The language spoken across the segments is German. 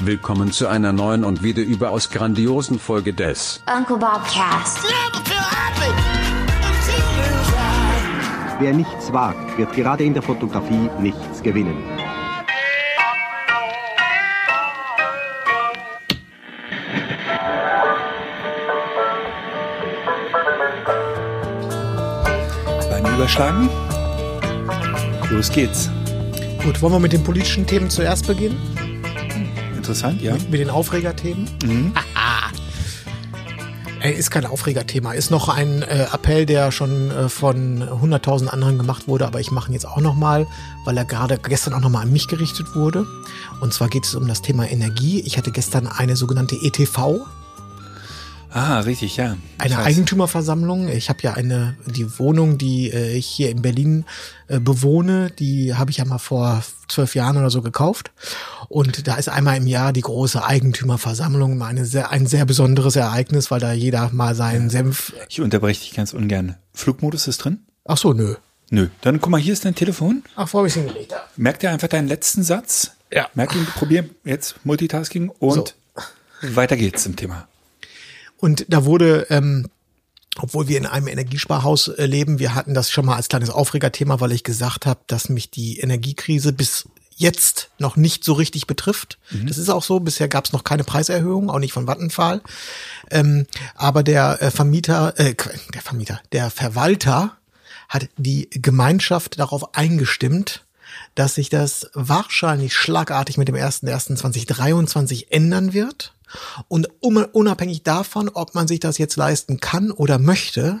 Willkommen zu einer neuen und wieder überaus grandiosen Folge des Uncle Bob Cast. Wer nichts wagt, wird gerade in der Fotografie nichts gewinnen. Beine überschlagen. Los geht's. Gut, wollen wir mit den politischen Themen zuerst beginnen? Interessant, ja. Mit den Aufregerthemen? Mhm. Ist kein Aufregerthema. Ist noch ein äh, Appell, der schon äh, von 100.000 anderen gemacht wurde, aber ich mache ihn jetzt auch nochmal, weil er gerade gestern auch nochmal an mich gerichtet wurde. Und zwar geht es um das Thema Energie. Ich hatte gestern eine sogenannte ETV, Ah, richtig, ja. Eine weiß. Eigentümerversammlung. Ich habe ja eine die Wohnung, die äh, ich hier in Berlin äh, bewohne, die habe ich ja mal vor zwölf Jahren oder so gekauft. Und da ist einmal im Jahr die große Eigentümerversammlung, eine sehr, ein sehr besonderes Ereignis, weil da jeder mal seinen Senf. Ich unterbreche dich ganz ungern. Flugmodus ist drin? Ach so, nö. Nö. Dann guck mal, hier ist dein Telefon. Ach, wo habe ich hingelegt? Merk dir einfach deinen letzten Satz. Ja. Merk ihn, probier jetzt Multitasking und weiter geht's im Thema. Und da wurde, ähm, obwohl wir in einem Energiesparhaus äh, leben, wir hatten das schon mal als kleines Aufregerthema, weil ich gesagt habe, dass mich die Energiekrise bis jetzt noch nicht so richtig betrifft. Das ist auch so. Bisher gab es noch keine Preiserhöhung, auch nicht von Vattenfall. Ähm, aber der äh, Vermieter, äh, der Vermieter, der Verwalter hat die Gemeinschaft darauf eingestimmt, dass sich das wahrscheinlich schlagartig mit dem 1.1.2023 ändern wird. Und unabhängig davon, ob man sich das jetzt leisten kann oder möchte,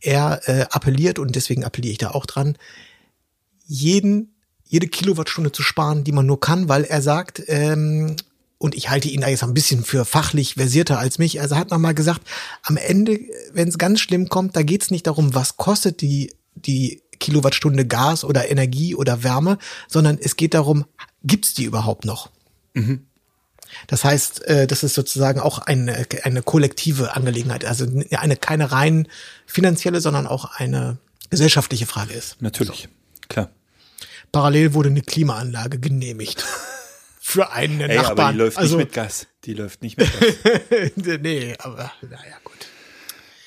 er äh, appelliert, und deswegen appelliere ich da auch dran, jeden, jede Kilowattstunde zu sparen, die man nur kann, weil er sagt, ähm, und ich halte ihn da jetzt ein bisschen für fachlich versierter als mich. Also hat man mal gesagt, am Ende, wenn es ganz schlimm kommt, da geht es nicht darum, was kostet die, die Kilowattstunde Gas oder Energie oder Wärme, sondern es geht darum, gibt's die überhaupt noch? Das heißt, äh, das ist sozusagen auch eine, eine kollektive Angelegenheit, also eine keine rein finanzielle, sondern auch eine gesellschaftliche Frage ist. Natürlich. Klar. Parallel wurde eine Klimaanlage genehmigt. Für einen Ey, Nachbarn. aber die läuft also, nicht mit Gas. Die läuft nicht mit Gas. nee, aber naja, gut.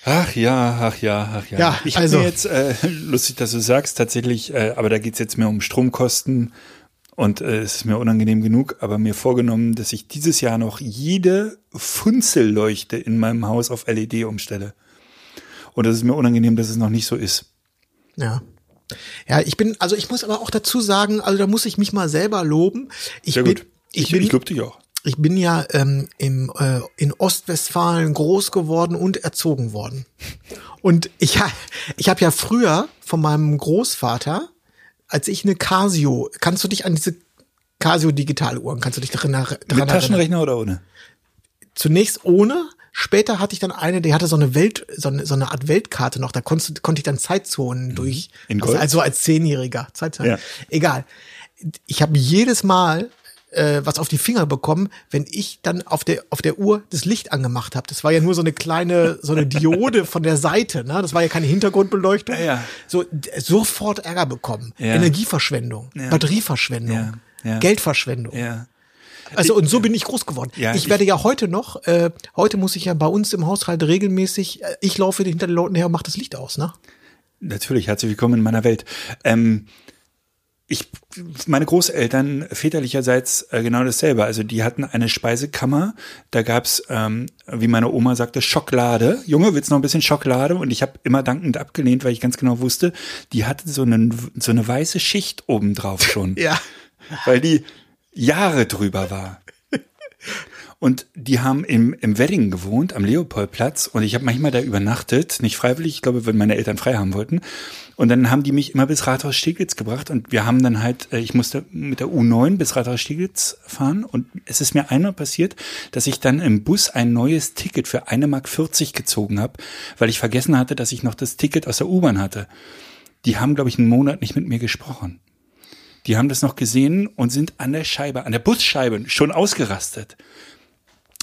Ach ja, ach ja, ach ja. Ja, ich also- mir jetzt, äh, lustig, dass du sagst, tatsächlich, äh, aber da geht's jetzt mehr um Stromkosten und äh, es ist mir unangenehm genug, aber mir vorgenommen, dass ich dieses Jahr noch jede Funzelleuchte in meinem Haus auf LED umstelle. Und es ist mir unangenehm, dass es noch nicht so ist. Ja. Ja, ich bin, also ich muss aber auch dazu sagen, also da muss ich mich mal selber loben. Ich Sehr bin, gut. Ich, Ich, bin, ich lobe dich auch. ich bin ja ähm, im, äh, in Ostwestfalen groß geworden und erzogen worden. Und ich, ich habe ja früher von meinem Großvater, als ich eine Casio, kannst du dich an diese Casio Digitaluhren, kannst du dich daran, daran Mit erinnern? Taschenrechner oder ohne? Zunächst ohne, später hatte ich dann eine, die hatte so eine Welt, so eine, so eine Art Weltkarte noch, da konntest, konnte ich dann Zeitzonen durch, Mhm. In also, also als Zehnjähriger, Zeitzonen. Ja. Egal. Ich habe jedes Mal äh, was auf die Finger bekommen, wenn ich dann auf der auf der Uhr das Licht angemacht habe. Das war ja nur so eine kleine so eine Diode von der Seite, ne? Das war ja keine Hintergrundbeleuchtung. Ja, ja. So sofort Ärger bekommen, Ja. Energieverschwendung, Ja. Batterieverschwendung, Ja. Geldverschwendung. Ja. Also und so bin ich groß geworden. Ja, ich ich- werde ja heute noch, äh, heute muss ich ja bei uns im Haushalt regelmäßig, äh, ich laufe hinter den Leuten her und mache das Licht aus, ne? Natürlich, herzlich willkommen in meiner Welt. Ähm, ich, meine Großeltern väterlicherseits äh, genau dasselbe. Also die hatten eine Speisekammer, da gab's, ähm, wie meine Oma sagte, Schokolade. Junge, willst du noch ein bisschen Schokolade? Und ich habe immer dankend abgelehnt, weil ich ganz genau wusste, die hatte so, einen, so eine weiße Schicht obendrauf schon. Ja. weil die Jahre drüber war. Und die haben im, im Wedding gewohnt, am Leopoldplatz. Und ich habe manchmal da übernachtet, nicht freiwillig, ich glaube, weil meine Eltern frei haben wollten. Und dann haben die mich immer bis Rathaus Steglitz gebracht. Und wir haben dann halt, äh, ich musste mit der U9 bis Rathaus Steglitz fahren. Und es ist mir einmal passiert, dass ich dann im Bus ein neues Ticket für eine Mark 40 gezogen habe, weil ich vergessen hatte, dass ich noch das Ticket aus der U-Bahn hatte. Die haben, glaube ich, einen Monat nicht mit mir gesprochen. Die haben das noch gesehen und sind an der Scheibe, an der Busscheibe schon ausgerastet.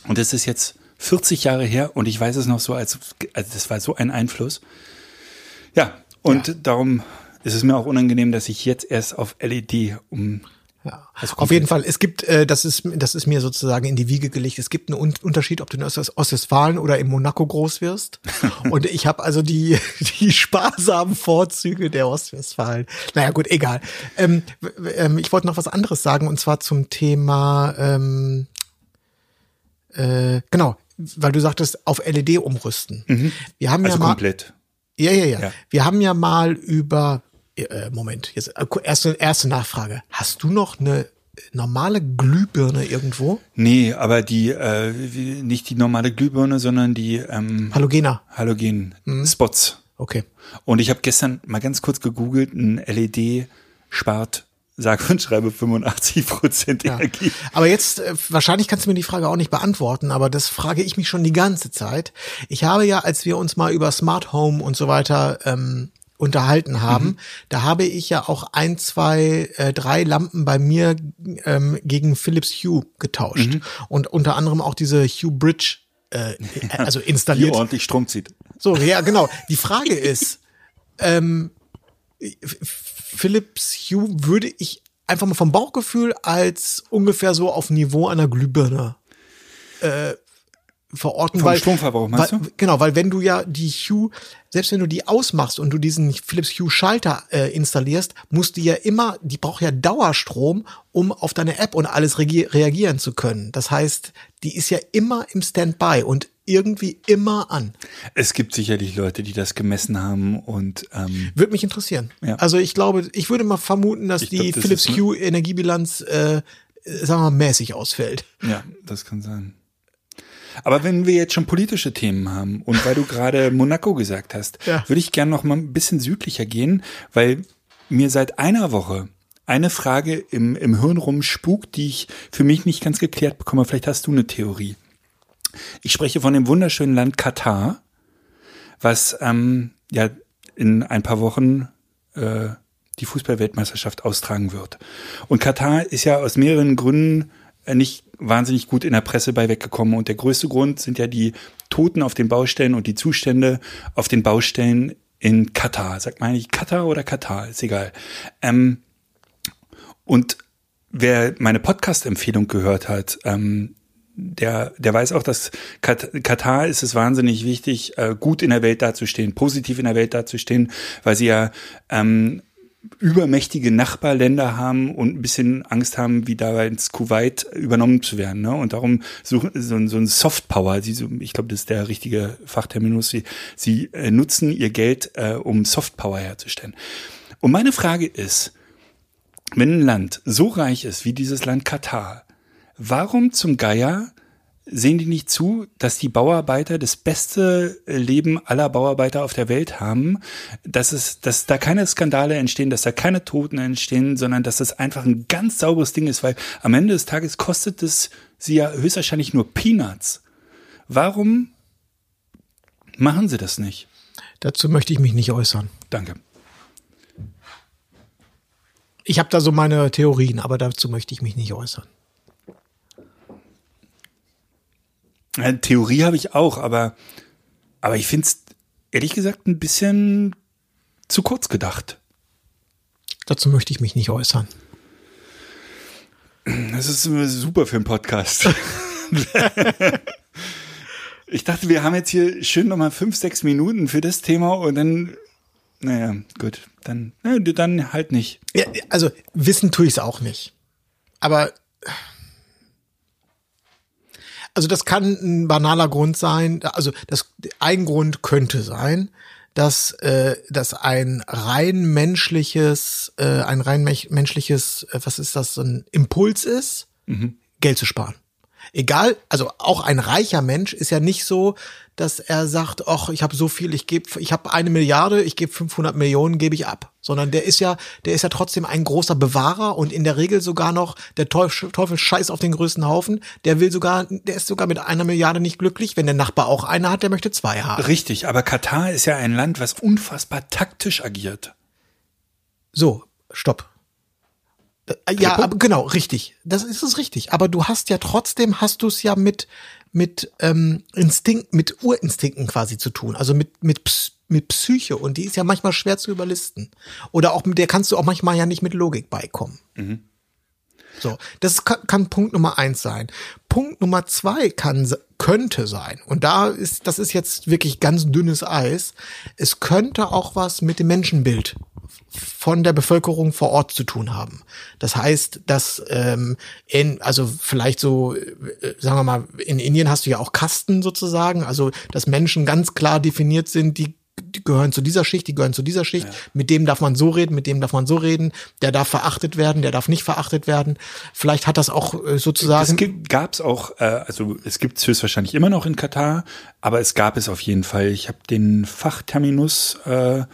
Und das ist jetzt 40 Jahre her und ich weiß es noch so, als, also das war so ein Einfluss. Ja, und darum ist es mir auch unangenehm, dass ich jetzt erst auf LED um, Ja. Also Auf jeden Fall, es gibt, äh, das ist, das ist mir sozusagen in die Wiege gelegt. Es gibt einen Un Unterschied, ob du in Ost- Ostwestfalen oder in Monaco groß wirst. Und ich habe also die, die sparsamen Vorzüge der Ostwestfalen. Naja, gut, egal. Ähm, ähm, ich wollte noch was anderes sagen und zwar zum Thema, ähm, äh, genau, weil du sagtest, auf LED umrüsten. Wir haben Also ja mal, komplett. ja, ja, ja, Ja. Wir haben ja mal über äh, Moment, jetzt äh, erste erste Nachfrage. Hast du noch eine normale Glühbirne irgendwo? Nee, aber die, äh, nicht die normale Glühbirne, sondern die ähm, Halogena. Halogen-Spots. Okay. Und ich habe gestern mal ganz kurz gegoogelt, ein LED spart, sag und schreibe 85 Prozent Ja. Energie. Aber jetzt, äh, wahrscheinlich kannst du mir die Frage auch nicht beantworten, aber das frage ich mich schon die ganze Zeit. Ich habe ja, als wir uns mal über Smart Home und so weiter ähm, unterhalten haben, da habe ich ja auch ein, zwei, äh, drei Lampen bei mir ähm, gegen Philips Hue getauscht. Und unter anderem auch diese Hue Bridge äh, also Die installiert. ordentlich Strom zieht. So, ja, genau. Die Frage ist, ähm, Philips Hue würde ich einfach mal vom Bauchgefühl als ungefähr so auf Niveau einer Glühbirne äh, verorten. Vom weil, Stromverbrauch, meinst weil, du? Genau, weil wenn du ja die Hue, selbst wenn du die ausmachst und du diesen Philips Hue Schalter äh, installierst, musst du ja immer, die braucht ja Dauerstrom, um auf deine App und alles reagi- reagieren zu können. Das heißt, die ist ja immer im Standby und irgendwie immer an. Es gibt sicherlich Leute, die das gemessen haben und ähm, Würde mich interessieren. Ja. Also ich glaube, ich würde mal vermuten, dass Ich die glaub, das Philips ist ne- Hue Energiebilanz, äh, sagen wir mal, mäßig ausfällt. ja, das kann sein. Aber wenn wir jetzt schon politische Themen haben und weil du gerade Monaco gesagt hast, Ja. würde ich gerne noch mal ein bisschen südlicher gehen, weil mir seit einer Woche eine Frage im, im Hirn rumspukt, die ich für mich nicht ganz geklärt bekomme. Vielleicht hast du eine Theorie. Ich spreche von dem wunderschönen Land Katar, was ähm, ja in ein paar Wochen äh, die Fußballweltmeisterschaft austragen wird. Und Katar ist ja aus mehreren Gründen äh, nicht wahnsinnig gut in der Presse bei weggekommen. Und der größte Grund sind ja die Toten auf den Baustellen und die Zustände auf den Baustellen in Katar. Sagt man eigentlich Katar oder Katar? Ist egal. Ähm, und wer meine Podcast-Empfehlung gehört hat, ähm, der, der weiß auch, dass Kat Katar ist es wahnsinnig wichtig, äh, gut in der Welt dazustehen, positiv in der Welt dazustehen, weil sie ja ähm, übermächtige Nachbarländer haben und ein bisschen Angst haben, wie da ins Kuwait übernommen zu werden. Ne? Und darum suchen so, ein- so ein Softpower, sie ich glaube, das ist der richtige Fachterminus, sie, sie äh, nutzen ihr Geld, äh, um Softpower herzustellen. Und meine Frage ist, wenn ein Land so reich ist wie dieses Land Katar, warum zum Geier sehen die nicht zu, dass die Bauarbeiter das beste Leben aller Bauarbeiter auf der Welt haben, dass es, dass da keine Skandale entstehen, dass da keine Toten entstehen, sondern dass das einfach ein ganz sauberes Ding ist, weil am Ende des Tages kostet es sie ja höchstwahrscheinlich nur Peanuts. Warum machen sie das nicht? Dazu möchte ich mich nicht äußern. Danke. Ich habe da so meine Theorien, aber dazu möchte ich mich nicht äußern. Äh, Theorie habe ich auch, aber, aber ich finde es ehrlich gesagt ein bisschen zu kurz gedacht. Dazu möchte ich mich nicht äußern. Das ist super für einen Podcast. ich dachte, wir haben jetzt hier schön nochmal fünf, sechs Minuten für das Thema und dann, naja, gut, dann, na, dann halt nicht. Ja, also wissen tue ich es auch nicht. Aber also das kann ein banaler Grund sein. Also das ein Grund könnte sein, dass äh, dass ein rein menschliches, äh, ein rein menschliches, äh, was ist das, so ein Impuls ist, Geld zu sparen. Egal, also auch ein reicher Mensch ist ja nicht so, dass er sagt, ach, ich habe so viel, ich gebe, ich habe eine Milliarde, ich gebe 500 Millionen, gebe ich ab, sondern der ist ja, der ist ja trotzdem ein großer Bewahrer und in der Regel sogar noch der Teufel, Teufel scheiß auf den größten Haufen. Der will sogar, der ist sogar mit einer Milliarde nicht glücklich, wenn der Nachbar auch eine hat, der möchte zwei haben. Richtig, aber Katar ist ja ein Land, was unfassbar taktisch agiert. So, stopp. Äh, Ja, aber genau, richtig. Das ist es richtig. Aber du hast ja trotzdem, hast du es ja mit, mit ähm, Instinkt, mit Urinstinkten quasi zu tun. Also mit, mit, mit Psyche. Und die ist ja manchmal schwer zu überlisten. Oder auch mit der kannst du auch manchmal ja nicht mit Logik beikommen. So, das kann, kann Punkt Nummer eins sein. Punkt Nummer zwei kann könnte sein und da ist das ist jetzt wirklich ganz dünnes Eis. Es könnte auch was mit dem Menschenbild von der Bevölkerung vor Ort zu tun haben. Das heißt, dass ähm, in, also vielleicht so, äh, sagen wir mal, in Indien hast du ja auch Kasten sozusagen, also dass Menschen ganz klar definiert sind, die die gehören zu dieser Schicht, die gehören zu dieser Schicht. Ja. Mit dem darf man so reden, mit dem darf man so reden. Der darf verachtet werden, der darf nicht verachtet werden. Vielleicht hat das auch äh, sozusagen. Es gab es auch, äh, also es gibt es höchstwahrscheinlich immer noch in Katar, aber es gab es auf jeden Fall. Ich habe den Fachterminus äh,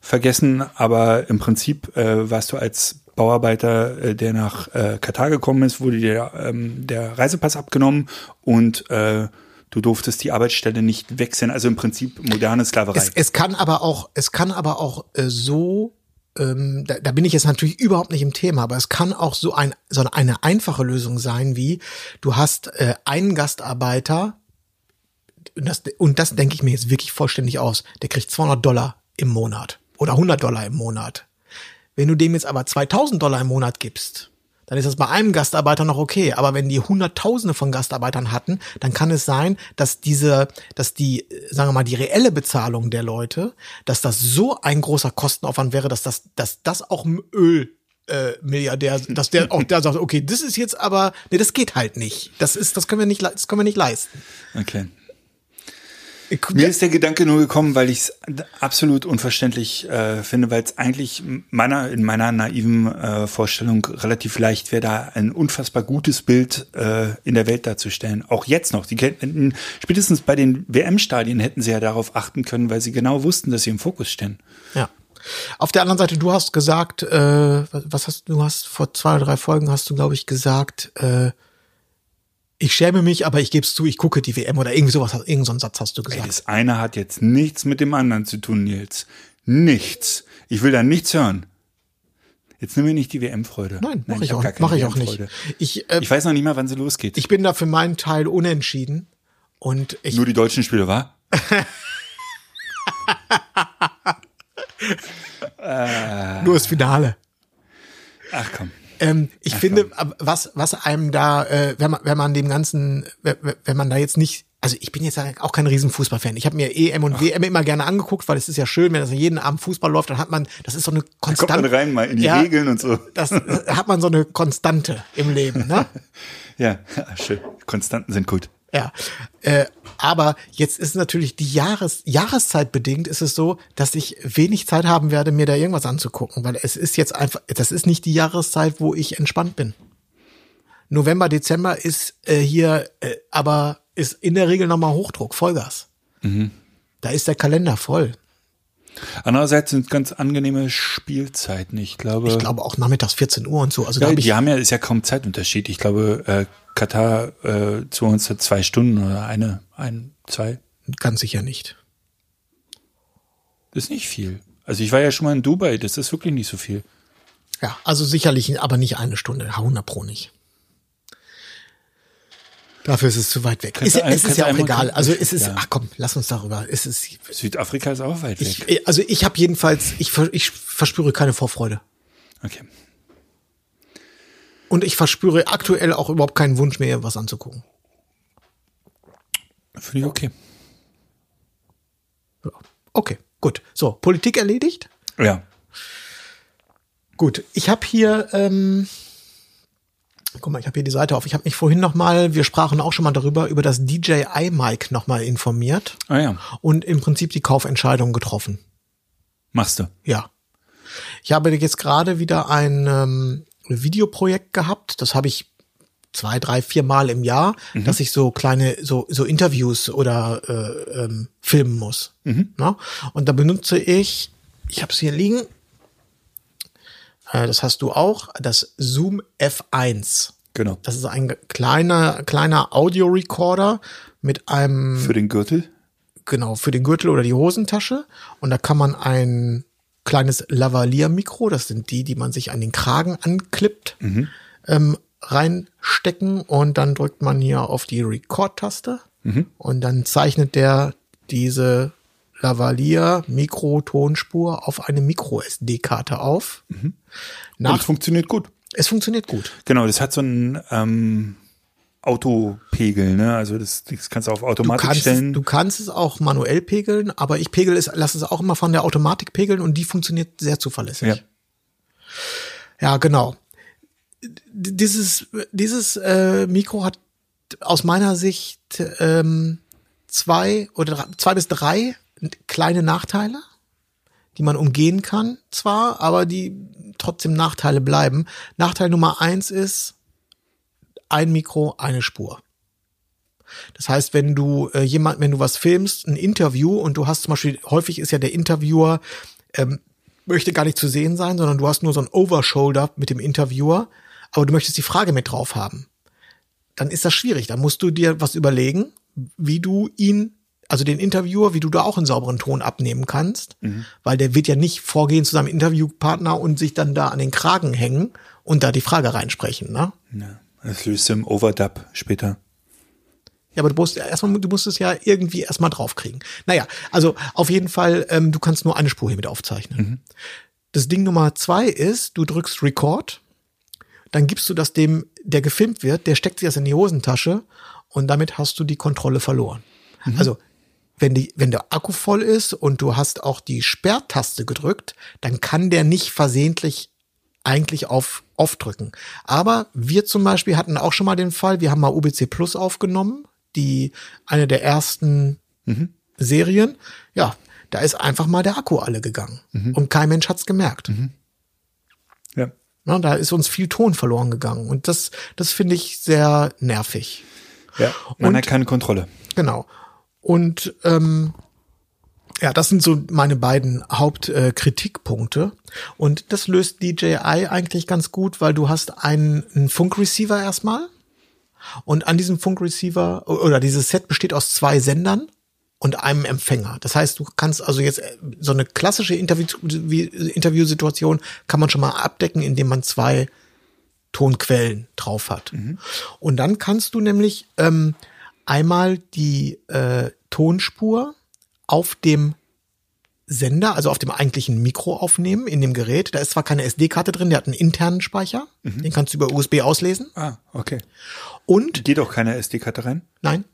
vergessen, aber im Prinzip äh, warst du als Bauarbeiter, äh, der nach äh, Katar gekommen ist, wurde dir ähm, der Reisepass abgenommen und äh, du durftest die Arbeitsstelle nicht wechseln. Also im Prinzip moderne Sklaverei. Es, es kann aber auch, es kann aber auch äh, so ähm, da, da bin ich jetzt natürlich überhaupt nicht im Thema, aber es kann auch so, ein, so eine einfache Lösung sein, wie du hast äh, einen Gastarbeiter, und das, und das denke ich mir jetzt wirklich vollständig aus, der kriegt 200 Dollar im Monat oder 100 Dollar im Monat. Wenn du dem jetzt aber 2000 Dollar im Monat gibst, dann ist das bei einem Gastarbeiter noch okay. Aber wenn die Hunderttausende von Gastarbeitern hatten, dann kann es sein, dass diese, dass die, sagen wir mal, die reelle Bezahlung der Leute, dass das so ein großer Kostenaufwand wäre, dass das, dass das auch Öl äh, Milliardär, dass der auch der sagt, okay, das ist jetzt aber, nee, das geht halt nicht. Das ist, das können wir nicht, das können wir nicht leisten. Okay. Mir ist der Gedanke nur gekommen, weil ich es absolut unverständlich äh, finde, weil es eigentlich meiner in meiner naiven äh, Vorstellung relativ leicht wäre, da ein unfassbar gutes Bild äh, in der Welt darzustellen. Auch jetzt noch. Die hätten, spätestens bei den WM-Stadien hätten sie ja darauf achten können, weil sie genau wussten, dass sie im Fokus stehen. Ja. Auf der anderen Seite, du hast gesagt, äh, was hast du hast vor zwei oder drei Folgen hast du glaube ich gesagt. Äh, ich schäme mich, aber ich gebe es zu, ich gucke die WM oder irgendwie sowas, irgendeinen so Satz hast du gesagt. Ey, das eine hat jetzt nichts mit dem anderen zu tun, Nils. Nichts. Ich will da nichts hören. Jetzt nimm mir nicht die WM-Freude. Nein, mach Nein, ich, auch, mach ich auch nicht. Ich, äh, ich weiß noch nicht mal, wann sie losgeht. Ich bin da für meinen Teil unentschieden. Und ich Nur die deutschen Spiele, war? Nur das Finale. Ach komm. Ähm, ich Ach, finde, was, was einem da, äh, wenn man, wenn man dem Ganzen, wenn man da jetzt nicht also ich bin jetzt auch kein Riesenfußballfan. Ich habe mir EM und Ach. WM immer gerne angeguckt, weil es ist ja schön, wenn das jeden Abend Fußball läuft, dann hat man, das ist so eine Konstante. Da kommt man rein mal in die ja, Regeln und so. Das hat man so eine Konstante im Leben, ne? ja, schön. Konstanten sind gut. Ja, äh, aber jetzt ist natürlich die Jahres Jahreszeit bedingt ist es so, dass ich wenig Zeit haben werde, mir da irgendwas anzugucken, weil es ist jetzt einfach, das ist nicht die Jahreszeit, wo ich entspannt bin. November, Dezember ist äh, hier, äh, aber ist in der Regel nochmal Hochdruck, Vollgas. Mhm. Da ist der Kalender voll. Andererseits sind ganz angenehme Spielzeiten. Ich glaube. Ich glaube auch nachmittags 14 Uhr und so. Also ja, die haben ja ist ja kaum Zeitunterschied. Ich glaube, äh, Katar äh, zu uns zwei Stunden oder eine, ein, zwei. Ganz sicher nicht. Das ist nicht viel. Also ich war ja schon mal in Dubai, das ist wirklich nicht so viel. Ja, also sicherlich, aber nicht eine Stunde, 100 pro nicht. Dafür ist es zu weit weg. Ist, ein, es ist ja auch egal. Also es ist, ja. ach komm, lass uns darüber. Es ist, Südafrika ist auch weit weg. Ich, also ich habe jedenfalls, ich, ich verspüre keine Vorfreude. Okay. Und ich verspüre aktuell auch überhaupt keinen Wunsch mehr, was anzugucken. Finde ich okay. Okay, gut. So, Politik erledigt? Ja. Gut, ich habe hier, ähm, guck mal, ich habe hier die Seite auf. Ich habe mich vorhin noch mal, wir sprachen auch schon mal darüber, über das DJI Mic noch mal informiert. Ah ja. Und im Prinzip die Kaufentscheidung getroffen. Machst du? Ja. Ich habe jetzt gerade wieder ein ähm, Videoprojekt gehabt. Das habe ich zwei, drei, vier Mal im Jahr, mhm. dass ich so kleine, so, so Interviews oder äh, ähm, filmen muss. Mhm. Na? Und da benutze ich, ich habe es hier liegen, äh, das hast du auch, das Zoom F1. Genau. Das ist ein kleiner, kleiner Audio-Recorder mit einem. Für den Gürtel? Genau, für den Gürtel oder die Hosentasche. Und da kann man ein kleines Lavalier-Mikro, das sind die, die man sich an den Kragen anklippt, mhm. ähm, reinstecken und dann drückt man hier auf die Record-Taste mhm. und dann zeichnet der diese Lavalier Mikro-Tonspur auf eine Micro-SD-Karte auf. Mhm. Nach, und es funktioniert gut. Es funktioniert gut. Genau, das hat so einen ähm, Autopegel, ne? Also das, das kannst du auf Du Automatik kannst, es, stellen. du kannst es auch manuell pegeln, aber ich pegel es, lasse es auch immer von der Automatik pegeln und die funktioniert sehr zuverlässig. ja. Ja, genau. Dieses, dieses äh, Mikro hat aus meiner Sicht ähm, zwei oder zwei bis drei kleine Nachteile, die man umgehen kann, zwar, aber die trotzdem Nachteile bleiben. Nachteil Nummer eins ist ein Mikro, eine Spur. Das heißt, wenn du äh, jemand, wenn du was filmst, ein Interview und du hast zum Beispiel, häufig ist ja der Interviewer ähm, möchte gar nicht zu sehen sein, sondern du hast nur so ein Overshoulder mit dem Interviewer, aber du möchtest die Frage mit drauf haben. Dann ist das schwierig. Dann musst du dir was überlegen, wie du ihn, also den Interviewer, wie du da auch einen sauberen Ton abnehmen kannst, weil der wird ja nicht vorgehen zu seinem Interviewpartner und sich dann da an den Kragen hängen und da die Frage reinsprechen, ne? ja. Das löst im Overdub später. Ja, aber du musst erstmal, du musst es ja irgendwie erstmal draufkriegen. Naja, also auf jeden Fall, ähm, du kannst nur eine Spur hier mit aufzeichnen. Das Ding Nummer zwei ist, du drückst Record, dann gibst du das dem, der gefilmt wird, der steckt sich das in die Hosentasche und damit hast du die Kontrolle verloren. Also wenn, die, wenn der Akku voll ist und du hast auch die Sperrtaste gedrückt, dann kann der nicht versehentlich eigentlich auf off drücken. Aber wir zum Beispiel hatten auch schon mal den Fall, wir haben mal UBC Plus aufgenommen, die eine der ersten Serien. Ja, da ist einfach mal der Akku alle gegangen und kein Mensch hat's gemerkt. Ja. Na, da ist uns viel Ton verloren gegangen und das, das finde ich sehr nervig. Ja. Man Und- hat keine Kontrolle. Genau. Und ähm, ja, das sind so meine beiden Hauptkritikpunkte. Äh, und das löst DJI eigentlich ganz gut, weil du hast einen, einen Funkreceiver erstmal. Und an diesem Funkreceiver oder dieses Set besteht aus zwei Sendern und einem Empfänger. Das heißt, du kannst also jetzt äh, so eine klassische Interview, Interviewsituation kann man schon mal abdecken, indem man zwei Tonquellen drauf hat. Und dann kannst du nämlich ähm, einmal die äh, Tonspur auf dem Sender, also auf dem eigentlichen Mikro aufnehmen in dem Gerät. Da ist zwar keine SD-Karte drin, der hat einen internen Speicher, den kannst du über USB auslesen. Ah, okay. Und Geht auch keine SD-Karte rein? Nein.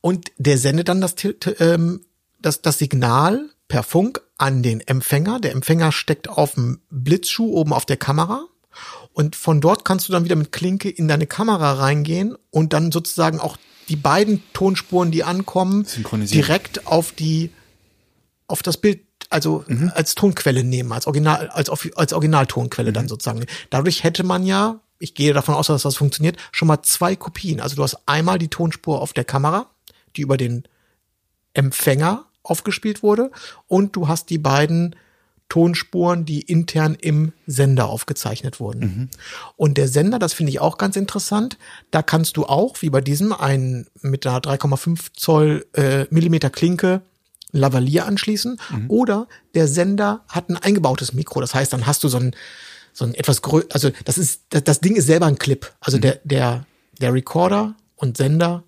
Und der sendet dann das, ähm, das, das Signal per Funk an den Empfänger. Der Empfänger steckt auf dem Blitzschuh oben auf der Kamera. Und von dort kannst du dann wieder mit Klinke in deine Kamera reingehen und dann sozusagen auch die beiden Tonspuren, die ankommen, direkt auf die, auf das Bild, also als Tonquelle nehmen, als Original, als, als Originaltonquelle dann sozusagen. Dadurch hätte man ja, ich gehe davon aus, dass das funktioniert, schon mal zwei Kopien. Also du hast einmal die Tonspur auf der Kamera, die über den Empfänger aufgespielt wurde, und du hast die beiden Tonspuren, die intern im Sender aufgezeichnet wurden. Und der Sender, das finde ich auch ganz interessant, da kannst du auch, wie bei diesem, einen mit einer 3,5 Zoll äh, Millimeter Klinke Lavalier anschließen. Oder der Sender hat ein eingebautes Mikro. Das heißt, dann hast du so ein, so ein etwas grö also das ist, das, das Ding ist selber ein Clip. Also der, der, der Recorder und Sender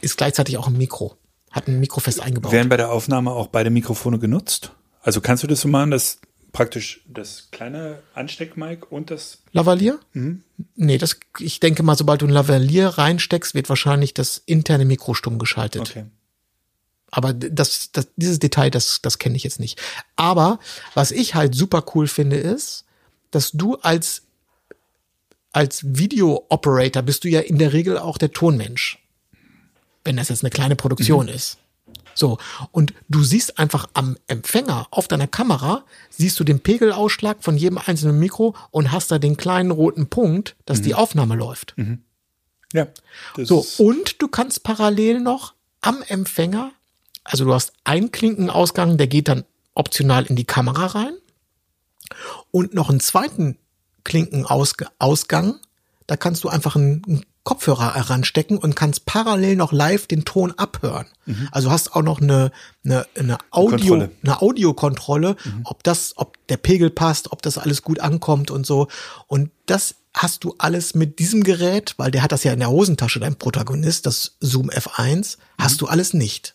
ist gleichzeitig auch ein Mikro. Hat ein Mikro fest eingebaut. Werden bei der Aufnahme auch beide Mikrofone genutzt? Also kannst du das so machen, dass praktisch das kleine Ansteckmic und das Lavalier? Nee, das, ich denke mal, sobald du ein Lavalier reinsteckst, wird wahrscheinlich das interne Mikro stumm geschaltet. Okay. Aber das, das, dieses Detail, das, das kenne ich jetzt nicht. Aber was ich halt super cool finde, ist, dass du als, als Video-Operator bist du ja in der Regel auch der Tonmensch. Wenn das jetzt eine kleine Produktion ist. So. Und du siehst einfach am Empfänger auf deiner Kamera, siehst du den Pegelausschlag von jedem einzelnen Mikro und hast da den kleinen roten Punkt, dass die Aufnahme läuft. Ja. Das So, und du kannst parallel noch am Empfänger, also du hast einen Klinkenausgang, der geht dann optional in die Kamera rein und noch einen zweiten Klinkenausgang, da kannst du einfach einen, Kopfhörer heranstecken und kannst parallel noch live den Ton abhören. Also hast auch noch eine, eine, eine Audio, Kontrolle. eine Audiokontrolle, ob das, ob der Pegel passt, ob das alles gut ankommt und so. Und das hast du alles mit diesem Gerät, weil der hat das ja in der Hosentasche, dein Protagonist, das Zoom F1, hast du alles nicht.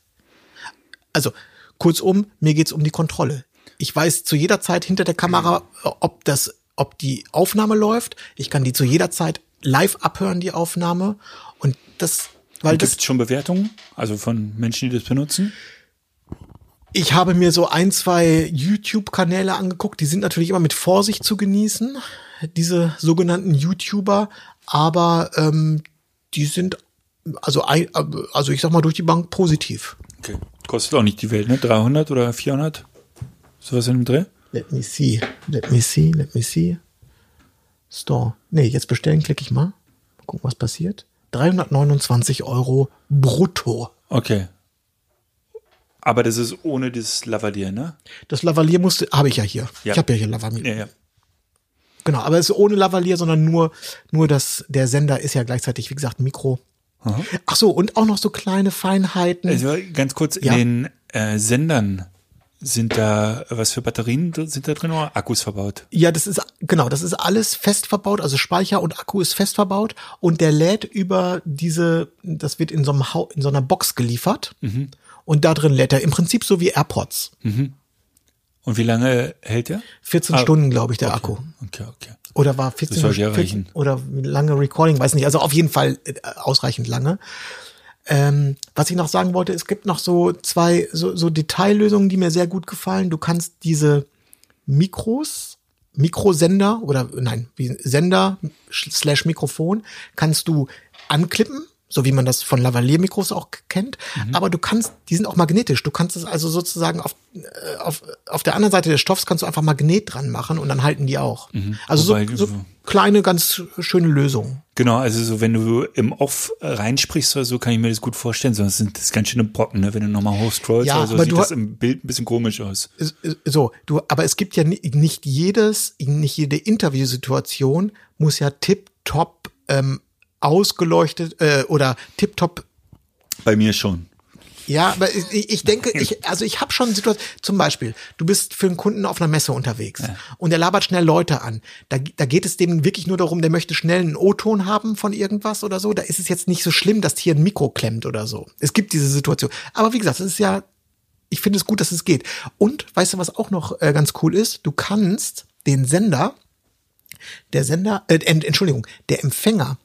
Also, kurzum, mir geht's um die Kontrolle. Ich weiß zu jeder Zeit hinter der Kamera, ob das ob die Aufnahme läuft. Ich kann die zu jeder Zeit live abhören, die Aufnahme. Und das, weil Gibt es schon Bewertungen? Also von Menschen, die das benutzen? ich habe mir so ein, zwei YouTube-Kanäle angeguckt. Die sind natürlich immer mit Vorsicht zu genießen, diese sogenannten YouTuber. Aber ähm, die sind, also, also ich sag mal durch die Bank positiv. Okay. Kostet auch nicht die Welt, ne? 300 oder 400? Sowas in dem Dreh? Let me see, let me see, let me see. Store. Nee, jetzt bestellen klicke ich mal. Mal gucken, was passiert. 329 Euro brutto. Okay. Aber das ist ohne das Lavalier, ne? Das Lavalier musste, habe ich ja hier. Ja. Ich habe ja hier Lavalier. Ja, ja. Genau, aber es ist ohne Lavalier, sondern nur, nur das, der Sender ist ja gleichzeitig, wie gesagt, Mikro. Ach so, und auch noch so kleine Feinheiten. Also ganz kurz, Ja. in den äh, Sendern sind da, was für Batterien sind da drin oder Akkus verbaut? Ja, das ist genau, das ist alles fest verbaut, also Speicher und Akku ist fest verbaut und der lädt über diese, das wird in so einem Hau, in so einer Box geliefert und da drin lädt er im Prinzip so wie AirPods. Und wie lange hält der? 14 Ah, Stunden, glaube ich, der Akku. Okay, okay. Oder war 14 Das sollte ja 14 reichen. oder lange Recording, weiß nicht. Also auf jeden Fall äh, ausreichend lange. Ähm, was ich noch sagen wollte, es gibt noch so zwei so, so Detaillösungen, die mir sehr gut gefallen. Du kannst diese Mikros, Mikrosender oder nein, wie Sender slash Mikrofon kannst du anklippen, so wie man das von Lavalier-Mikros auch kennt. Mhm. Aber du kannst, die sind auch magnetisch. Du kannst es also sozusagen auf, äh, auf, auf der anderen Seite des Stoffs kannst du einfach Magnet dran machen und dann halten die auch. Also Wobei, so, so kleine, ganz schöne Lösungen. Genau, also so wenn du im Off reinsprichst oder so, kann ich mir das gut vorstellen, sonst sind das ganz schöne Brocken, ne? Wenn du nochmal hochscrollst Ja, oder so, aber sieht du das im Bild ein bisschen komisch aus. So, du, aber es gibt ja ni- nicht jedes, nicht jede Interviewsituation muss ja tipptopp ähm, ausgeleuchtet äh, oder tipptopp Bei mir schon. Ja, aber ich, ich denke, ich, also ich habe schon Situationen, zum Beispiel, du bist für einen Kunden auf einer Messe unterwegs und der labert schnell Leute an. Da, da geht es dem wirklich nur darum, der möchte schnell einen O-Ton haben von irgendwas oder so. Da ist es jetzt nicht so schlimm, dass hier ein Mikro klemmt oder so. Es gibt diese Situation. Aber wie gesagt, es ist ja, ich finde es gut, dass es geht. Und weißt du, was auch noch äh, ganz cool ist? Du kannst den Sender, der Sender, äh, Ent- Entschuldigung, der Empfänger,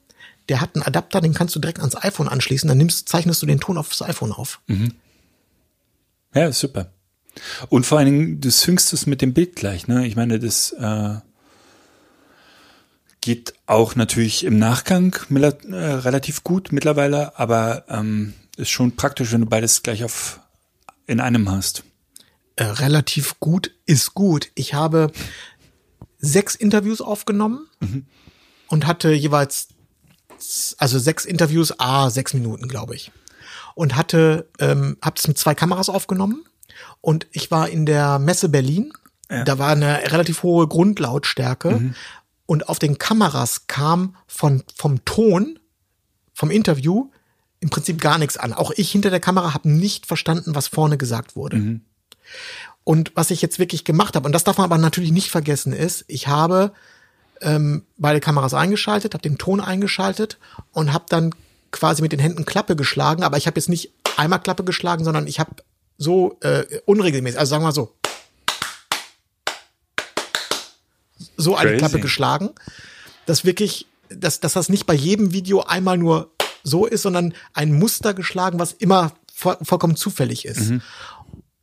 der hat einen Adapter, den kannst du direkt ans iPhone anschließen, dann nimmst, zeichnest du den Ton aufs iPhone auf. Ja, ist super. Und vor allen Dingen, du synkst es mit dem Bild gleich, ne? Ich meine, das äh, geht auch natürlich im Nachgang äh, relativ gut mittlerweile, aber ähm, ist schon praktisch, wenn du beides gleich auf in einem hast. äh, relativ gut ist gut. Ich habe sechs Interviews aufgenommen und hatte jeweils, also sechs Interviews, ah, sechs Minuten, glaube ich. Und hatte, ähm, habe es mit zwei Kameras aufgenommen und ich war in der Messe Berlin. Da war eine relativ hohe Grundlautstärke und auf den Kameras kam von, vom Ton, vom Interview im Prinzip gar nichts an. Auch ich hinter der Kamera habe nicht verstanden, was vorne gesagt wurde. Und was ich jetzt wirklich gemacht habe, und das darf man aber natürlich nicht vergessen, ist, ich habe ähm, beide Kameras eingeschaltet, habe den Ton eingeschaltet und habe dann quasi mit den Händen Klappe geschlagen, aber ich habe jetzt nicht einmal Klappe geschlagen, sondern ich habe so äh, unregelmäßig, also sagen wir mal so, so eine Crazy. Klappe geschlagen, dass wirklich, dass, dass das nicht bei jedem Video einmal nur so ist, sondern ein Muster geschlagen, was immer voll, vollkommen zufällig ist.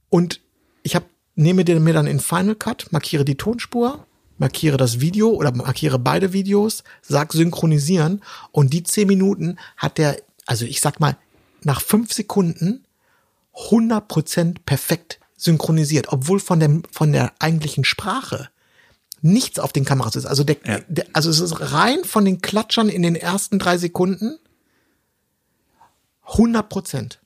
Und ich habe nehme den mir dann in Final Cut, markiere die Tonspur, markiere das Video oder markiere beide Videos, sag synchronisieren und die zehn Minuten hat der, also ich sag mal, nach fünf Sekunden 100% perfekt synchronisiert, obwohl von dem von der eigentlichen Sprache nichts auf den Kameras ist. Also der, Ja. der also es ist rein von den Klatschern in den ersten drei Sekunden 100 Prozent.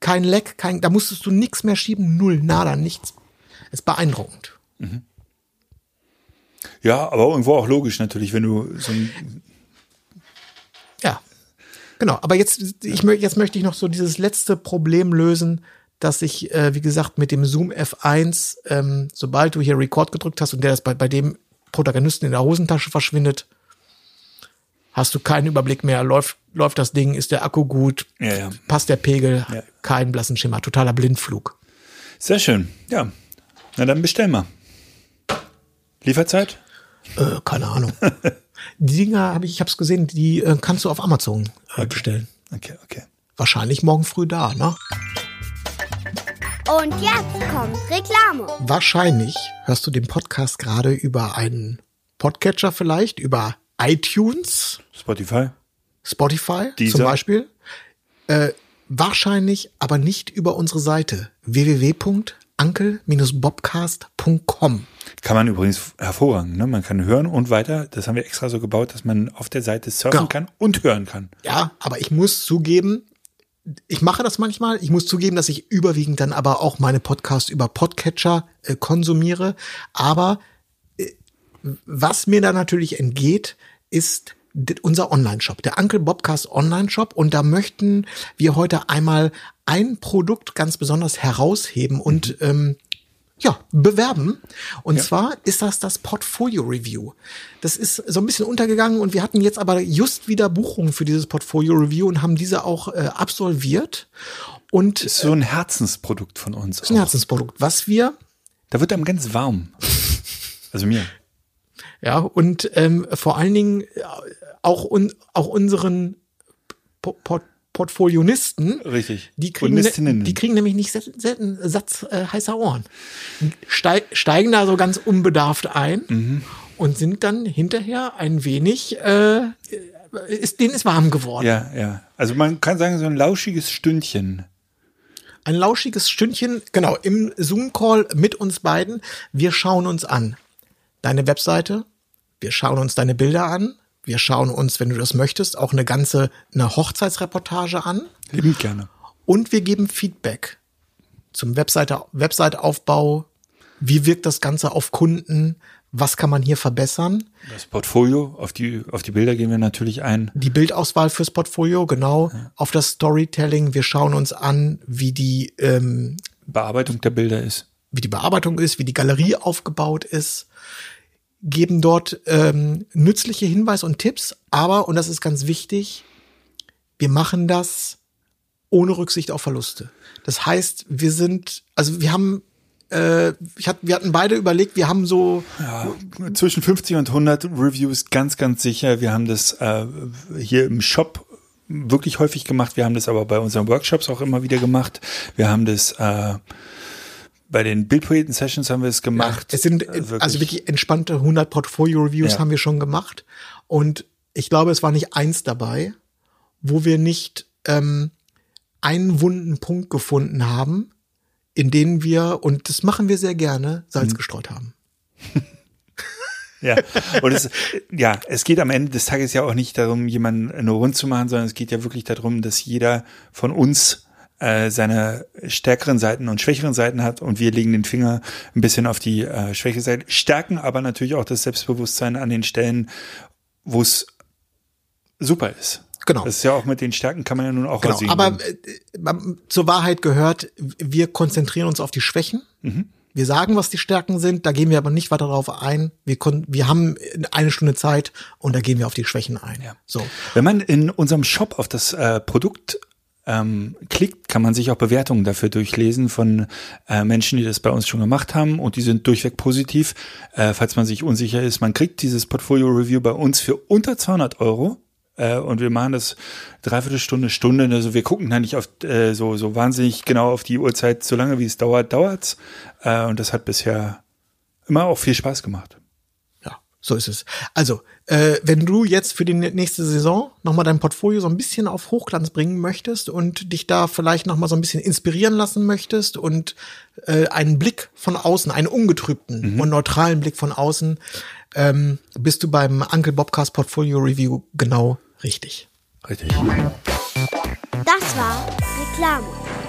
Kein Leck, kein, da musstest du nichts mehr schieben, null, nada, nichts. Ist beeindruckend. Ja, aber irgendwo auch logisch natürlich, wenn du so ein, Ja, genau. Aber jetzt, ich, jetzt möchte ich noch so dieses letzte Problem lösen, dass ich, äh, wie gesagt, mit dem Zoom F1, ähm, sobald du hier Record gedrückt hast und der das bei, bei dem Protagonisten in der Hosentasche verschwindet, hast du keinen Überblick mehr. Läuft, läuft das Ding, ist der Akku gut, Ja, ja. passt der Pegel, Ja. kein blassen Schimmer, totaler Blindflug. Sehr schön. Ja. Na dann bestell mal. Lieferzeit? Äh, keine Ahnung. die Dinger habe ich, ich habe es gesehen, die äh, kannst du auf Amazon äh, bestellen. Okay, okay. Wahrscheinlich morgen früh da, ne? Und jetzt kommt Reklame. Wahrscheinlich hörst du den Podcast gerade über einen Podcatcher vielleicht, über iTunes, Spotify? Spotify Deezer. zum Beispiel. Äh, wahrscheinlich aber nicht über unsere Seite www.ankel-bobcast.com. Kann man übrigens hervorragend, ne? Man kann hören und weiter. Das haben wir extra so gebaut, dass man auf der Seite surfen Genau. kann und hören kann. Ja, aber ich muss zugeben, ich mache das manchmal. Ich muss zugeben, dass ich überwiegend dann aber auch meine Podcasts über Podcatcher äh, konsumiere. Aber äh, was mir da natürlich entgeht, ist unser Online-Shop, der Uncle Bobcast Online-Shop. Und da möchten wir heute einmal ein Produkt ganz besonders herausheben und ähm, ja, bewerben. Und zwar ist das das Portfolio Review. Das ist so ein bisschen untergegangen und wir hatten jetzt aber just wieder Buchungen für dieses Portfolio Review und haben diese auch äh, absolviert. Und Ist so ein Herzensprodukt von uns. ist ein auch. Herzensprodukt, was wir Da wird einem ganz warm. Also mir. Ja, und ähm, vor allen Dingen äh, auch, un, auch unseren po Port Portfolionisten, Richtig. die kriegen, ne, die kriegen nämlich nicht selten, selten Satz äh, heißer Ohren. Steig, steigen da so ganz unbedarft ein Mhm. und sind dann hinterher ein wenig, äh, ist, denen ist warm geworden. Ja, ja. Also man kann sagen, so ein lauschiges Stündchen. Ein lauschiges Stündchen, genau, im Zoom-Call mit uns beiden. Wir schauen uns an deine Webseite, wir schauen uns deine Bilder an, wir schauen uns, wenn du das möchtest, auch eine ganze eine Hochzeitsreportage an Liebend gerne. und wir geben Feedback zum Webseite, Webseiteaufbau. Wie wirkt das Ganze auf Kunden? Was kann man hier verbessern? Das Portfolio, auf die, auf die Bilder gehen wir natürlich ein. Die Bildauswahl fürs Portfolio, genau. Auf das Storytelling. Wir schauen uns an, wie die ähm, Bearbeitung der Bilder ist. wie die Bearbeitung ist, wie die Galerie aufgebaut ist, geben dort ähm, nützliche Hinweise und Tipps, aber, und das ist ganz wichtig, wir machen das ohne Rücksicht auf Verluste. Das heißt, wir sind, also wir haben, äh, ich hat, wir hatten beide überlegt, wir haben so, Zwischen 50 und 100 Reviews, ganz, ganz sicher. Wir haben das äh, hier im Shop wirklich häufig gemacht. Wir haben das aber bei unseren Workshops auch immer wieder gemacht. Wir haben das äh, bei den Bildpoeten-Sessions haben wir es gemacht. es sind Äh, also wirklich entspannte 100 Portfolio-Reviews Ja. haben wir schon gemacht und ich glaube, es war nicht eins dabei, wo wir nicht ähm, einen wunden Punkt gefunden haben, in denen wir, und das machen wir sehr gerne, Salz gestreut haben. Ja, und es, ja, es geht am Ende des Tages ja auch nicht darum, jemanden nur rund zu machen, sondern es geht ja wirklich darum, dass jeder von uns äh, seine stärkeren Seiten und schwächeren Seiten hat und wir legen den Finger ein bisschen auf die äh, schwäche Seite, stärken aber natürlich auch das Selbstbewusstsein an den Stellen, wo es super ist. Genau. Das ist ja auch mit den Stärken kann man ja nun auch Genau, aber äh, äh, zur Wahrheit gehört, wir konzentrieren uns auf die Schwächen. Mhm. Wir sagen, was die Stärken sind, da gehen wir aber nicht weiter darauf ein. Wir, wir haben eine Stunde Zeit und da gehen wir auf die Schwächen ein. Ja. So. Wenn man in unserem Shop auf das äh, Produkt ähm, klickt, kann man sich auch Bewertungen dafür durchlesen von äh, Menschen, die das bei uns schon gemacht haben und die sind durchweg positiv. Äh, falls man sich unsicher ist, man kriegt dieses Portfolio-Review bei uns für unter 200 Euro. Äh, und wir machen das dreiviertel Stunde, Stunde. Also wir gucken da nicht auf äh, so so wahnsinnig genau auf die Uhrzeit. So lange wie es dauert, dauert's. Äh, und das hat bisher immer auch viel Spaß gemacht. So ist es. Also, äh, wenn du jetzt für die nächste Saison nochmal dein Portfolio so ein bisschen auf Hochglanz bringen möchtest und dich da vielleicht nochmal so ein bisschen inspirieren lassen möchtest und äh, einen Blick von außen, einen ungetrübten und neutralen Blick von außen, ähm, bist du beim Uncle Bobcast Portfolio Review genau richtig. Richtig. Das war Reklame.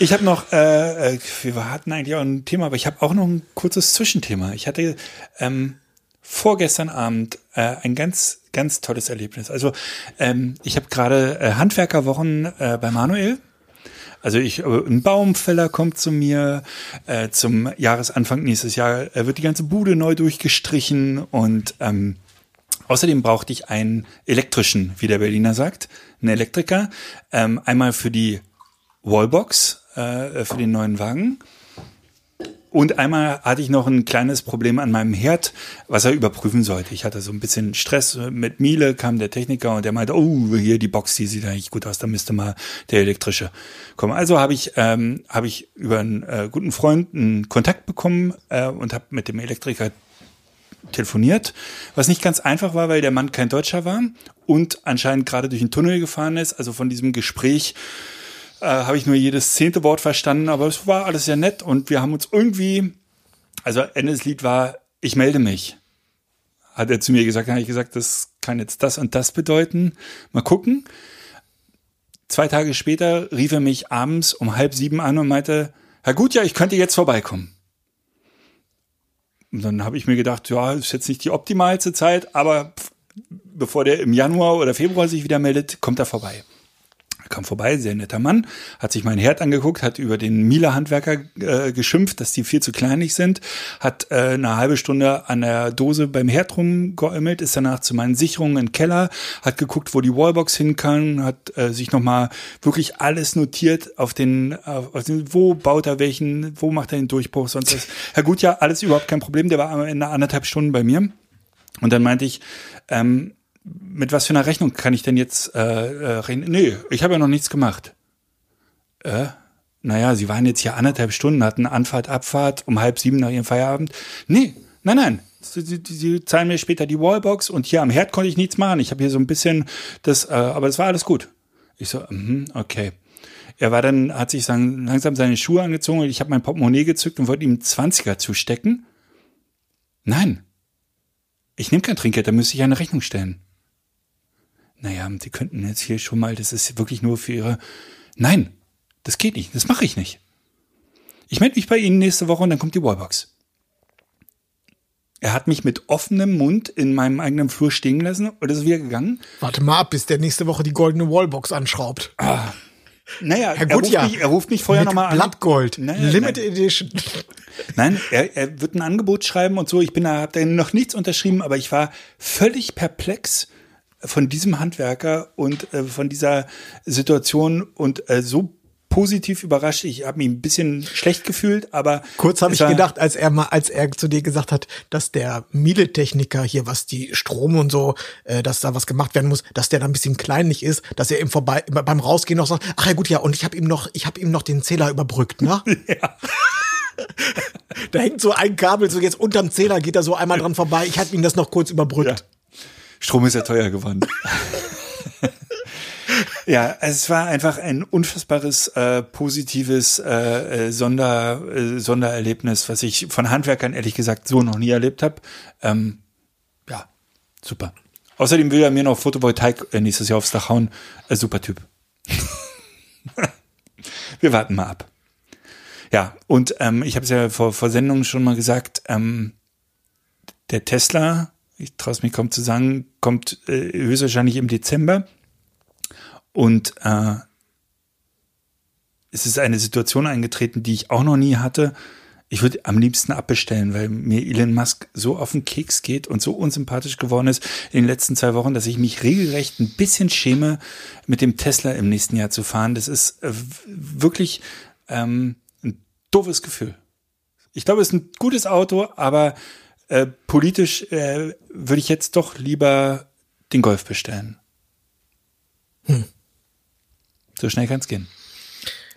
Ich habe noch, äh, äh, wir hatten eigentlich auch ein Thema, aber ich habe auch noch ein kurzes Zwischenthema. Ich hatte ähm, vorgestern Abend äh, ein ganz, ganz tolles Erlebnis. Also ähm, ich habe gerade äh, Handwerkerwochen äh, bei Manuel. Also ich, äh, ein Baumfäller kommt zu mir äh, zum Jahresanfang nächstes Jahr, äh, wird die ganze Bude neu durchgestrichen und ähm, Außerdem brauchte ich einen elektrischen, wie der Berliner sagt, einen Elektriker. Ähm, einmal für die Wallbox, äh, für den neuen Wagen. Und einmal hatte ich noch ein kleines Problem an meinem Herd, was er überprüfen sollte. Ich hatte so ein bisschen Stress mit Miele, kam der Techniker und der meinte, oh, hier die Box, die sieht eigentlich gut aus, da müsste mal der elektrische kommen. Also habe ich, ähm, habe ich über einen äh, guten Freund einen Kontakt bekommen äh, und habe mit dem Elektriker telefoniert, was nicht ganz einfach war, weil der Mann kein Deutscher war und anscheinend gerade durch den Tunnel gefahren ist. Also von diesem Gespräch äh, habe ich nur jedes zehnte Wort verstanden, aber es war alles sehr nett und wir haben uns irgendwie, also Ende des Lied war, ich melde mich. Hat er zu mir gesagt, dann habe ich gesagt, das kann jetzt das und das bedeuten. Mal gucken. Zwei Tage später rief er mich abends um halb sieben an und meinte, Herr Gutjahr, ich könnte jetzt vorbeikommen. Und dann habe ich mir gedacht, ja, ist jetzt nicht die optimalste Zeit, aber bevor der im Januar oder Februar sich wieder meldet, kommt er vorbei. Er kam vorbei, sehr netter Mann, hat sich mein Herd angeguckt, hat über den Miele-Handwerker äh, geschimpft, dass die viel zu kleinlich sind, hat äh, eine halbe Stunde an der Dose beim Herd rumgeäumelt, ist danach zu meinen Sicherungen im Keller, hat geguckt, wo die Wallbox hin kann, hat äh, sich nochmal wirklich alles notiert auf den, auf, den, wo baut er welchen, wo macht er den Durchbruch, sonst was. Herr Gutjahr, alles überhaupt kein Problem, der war am Ende anderthalb Stunden bei mir. Und dann meinte ich, ähm, mit was für einer Rechnung kann ich denn jetzt äh, äh, reden? Nee, ich habe ja noch nichts gemacht. Äh? Naja, Sie waren jetzt hier anderthalb Stunden, hatten Anfahrt, Abfahrt um halb sieben nach Ihrem Feierabend. Nee, nein, nein. Sie, Sie, Sie zahlen mir später die Wallbox und hier am Herd konnte ich nichts machen. Ich habe hier so ein bisschen das, äh, aber es war alles gut. Ich so, mhm, okay. Er war dann, hat sich sagen, langsam seine Schuhe angezogen und ich habe mein Portemonnaie gezückt und wollte ihm einen 20er zustecken. Nein. Ich nehme kein Trinkgeld, da müsste ich eine Rechnung stellen naja, Sie könnten jetzt hier schon mal, das ist wirklich nur für Ihre. Nein, das geht nicht, das mache ich nicht. Ich melde mich bei Ihnen nächste Woche und dann kommt die Wallbox. Er hat mich mit offenem Mund in meinem eigenen Flur stehen lassen und ist wieder gegangen. Warte mal ab, bis der nächste Woche die goldene Wallbox anschraubt. Ah. Naja, Herr er, ruft mich, er ruft mich vorher nochmal an. Blattgold. Naja, Limited nein. Edition. Nein, er, er wird ein Angebot schreiben und so. Ich bin da, hab da noch nichts unterschrieben, aber ich war völlig perplex von diesem Handwerker und äh, von dieser Situation und äh, so positiv überrascht. Ich habe mich ein bisschen schlecht gefühlt, aber Kurz habe ich gedacht, als er mal, als er zu dir gesagt hat, dass der Miele-Techniker hier, was die Strom und so, äh, dass da was gemacht werden muss, dass der da ein bisschen kleinlich ist, dass er ihm vorbei beim Rausgehen noch sagt, ach ja gut, ja, und ich habe ihm noch, ich habe ihm noch den Zähler überbrückt, ne? ja. da hängt so ein Kabel, so jetzt unterm Zähler geht er so einmal dran vorbei. Ich habe ihm das noch kurz überbrückt. Strom ist ja teuer geworden. ja, es war einfach ein unfassbares äh, positives äh, äh, Sonder, äh, Sondererlebnis, was ich von Handwerkern ehrlich gesagt so noch nie erlebt habe. Ähm, ja, super. Außerdem will er mir noch Photovoltaik äh, nächstes Jahr aufs Dach hauen. Äh, super Typ. Wir warten mal ab. Ja, und ähm, ich habe es ja vor, vor Sendungen schon mal gesagt, ähm, der Tesla, ich traue es mich kaum zu sagen, kommt äh, höchstwahrscheinlich im Dezember. Und äh, es ist eine Situation eingetreten, die ich auch noch nie hatte. Ich würde am liebsten abbestellen, weil mir Elon Musk so auf den Keks geht und so unsympathisch geworden ist in den letzten zwei Wochen, dass ich mich regelrecht ein bisschen schäme, mit dem Tesla im nächsten Jahr zu fahren. Das ist äh, wirklich ähm, ein doofes Gefühl. Ich glaube, es ist ein gutes Auto, aber äh, politisch äh, würde ich jetzt doch lieber den Golf bestellen. So schnell kann es gehen.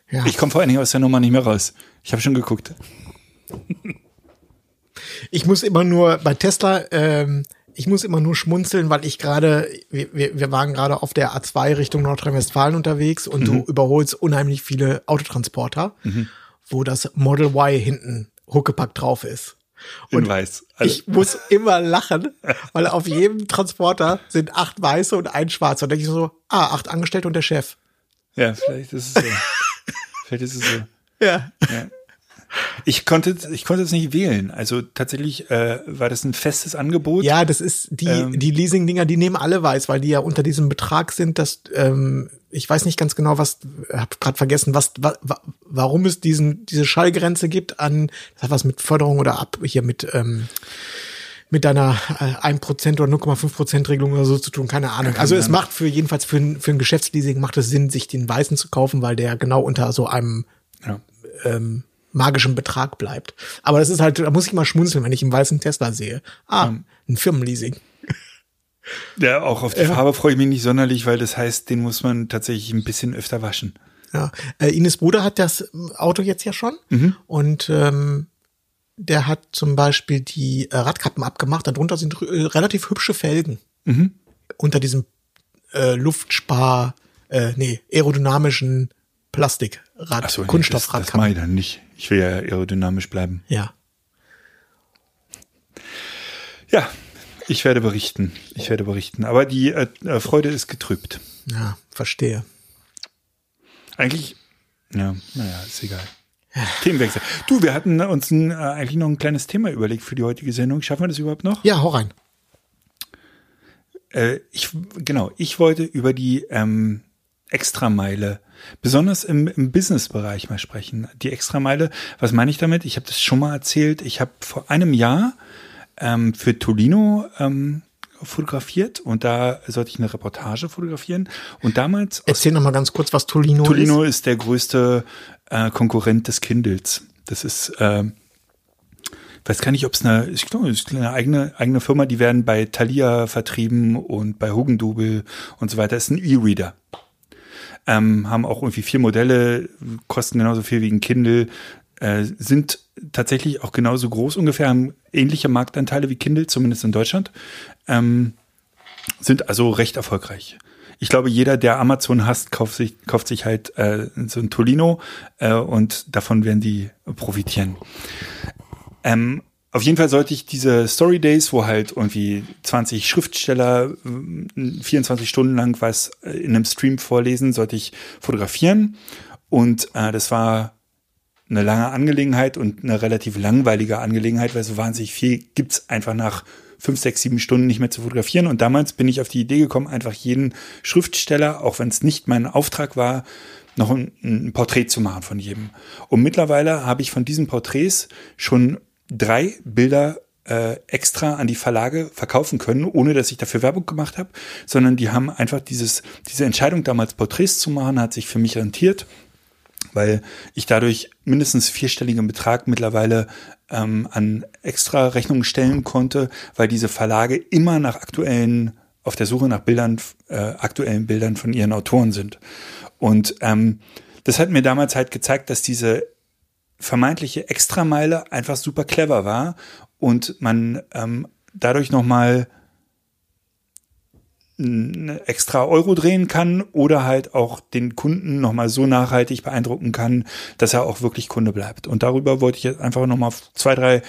Ja. Ich komme vor allen Dingen aus der Nummer nicht mehr raus. Ich habe schon geguckt. Ich muss immer nur bei Tesla, ähm, ich muss immer nur schmunzeln, weil ich gerade, wir, wir waren gerade auf der A2 Richtung Nordrhein-Westfalen unterwegs und du überholst unheimlich viele Autotransporter, wo das Model Y hinten Huckepack drauf ist. In weiß. Also, Ich muss immer lachen, weil auf jedem Transporter sind acht weiße und ein schwarzer. Und denke ich so, ah, acht Angestellte und der Chef. ja, vielleicht ist es so. vielleicht ist es so. Ja. Ich konnte, ich konnte es nicht wählen. Also tatsächlich äh, war das ein festes Angebot. Ja, das ist die, Ähm. die Leasing-Dinger, die nehmen alle weiß, weil die ja unter diesem Betrag sind, dass ähm, ich weiß nicht ganz genau, was, hab gerade vergessen, was, wa, wa, warum es diesen diese Schallgrenze gibt an, das hat was mit Förderung oder ab hier mit ähm, mit deiner äh, 1% oder 0,5% Regelung oder so zu tun, keine Ahnung. Also es macht für jedenfalls für ein, für ein Geschäftsleasing macht es Sinn, sich den weißen zu kaufen, weil der genau unter so einem Ja. ähm, magischen Betrag bleibt. Aber das ist halt, da muss ich mal schmunzeln, wenn ich einen weißen Tesla sehe. Ah, ein Firmenleasing. Ja, auch auf die Farbe freue ich mich nicht sonderlich, weil das heißt, den muss man tatsächlich ein bisschen öfter waschen. Ja, äh, Ines Bruder hat das Auto jetzt ja schon und ähm, der hat zum Beispiel die äh, Radkappen abgemacht. Darunter sind äh, relativ hübsche Felgen unter diesem äh, Luftspar, äh, nee, aerodynamischen Plastikrad, so, nee, das, das Kunststoffradkappen. mache ich dann nicht. Ich will ja aerodynamisch bleiben. ja, Ja, ich werde berichten. Ich werde berichten. Aber die äh, äh, Freude ist getrübt. ja, verstehe. Eigentlich, ja, naja, ist egal. Themenwechsel. Du, wir hatten uns ein, äh, eigentlich noch ein kleines Thema überlegt für die heutige Sendung. Schaffen wir das überhaupt noch? Ja, hau rein. Äh, ich, genau, ich wollte über die ähm, Extrameile, besonders im, im Business-Bereich mal sprechen. Die Extrameile, was meine ich damit? Ich habe das schon mal erzählt. Ich habe vor einem Jahr ähm, für Tolino ähm, fotografiert und da sollte ich eine Reportage fotografieren. Und damals Erzähl noch mal ganz kurz, was Tolino, Tolino ist. ist der größte äh, Konkurrent des Kindles. Das ist, äh, weiß gar nicht, ob es eine, ich glaube, es ist eine eigene, eigene Firma, die werden bei Thalia vertrieben und bei Hugendubel und so weiter. Das ist ein E-Reader. Ähm, haben auch irgendwie vier Modelle, kosten genauso viel wie ein Kindle, äh, sind tatsächlich auch genauso groß ungefähr, haben ähnliche Marktanteile wie Kindle, zumindest in Deutschland. Ähm, sind also recht erfolgreich. Ich glaube, jeder, der Amazon hasst, kauft sich, kauft sich halt äh, so ein Tolino äh, und davon werden die profitieren. Ähm, auf jeden Fall sollte ich diese Story Days, wo halt irgendwie 20 Schriftsteller äh, 24 Stunden lang was äh, in einem Stream vorlesen, sollte ich fotografieren. Und äh, das war eine lange Angelegenheit und eine relativ langweilige Angelegenheit, weil so wahnsinnig viel gibt's einfach nach fünf, sechs, sieben Stunden nicht mehr zu fotografieren. Und damals bin ich auf die Idee gekommen, einfach jeden Schriftsteller, auch wenn es nicht mein Auftrag war, noch ein, ein Porträt zu machen von jedem. Und mittlerweile habe ich von diesen Porträts schon drei Bilder äh, extra an die Verlage verkaufen können, ohne dass ich dafür Werbung gemacht habe, sondern die haben einfach dieses, diese Entscheidung damals Porträts zu machen, hat sich für mich rentiert weil ich dadurch mindestens vierstelligen Betrag mittlerweile ähm, an extra Rechnungen stellen konnte, weil diese Verlage immer nach aktuellen, auf der Suche nach Bildern, äh, aktuellen Bildern von ihren Autoren sind. Und ähm, das hat mir damals halt gezeigt, dass diese vermeintliche Extrameile einfach super clever war und man ähm, dadurch nochmal extra Euro drehen kann oder halt auch den Kunden nochmal so nachhaltig beeindrucken kann, dass er auch wirklich Kunde bleibt. Und darüber wollte ich jetzt einfach nochmal zwei, drei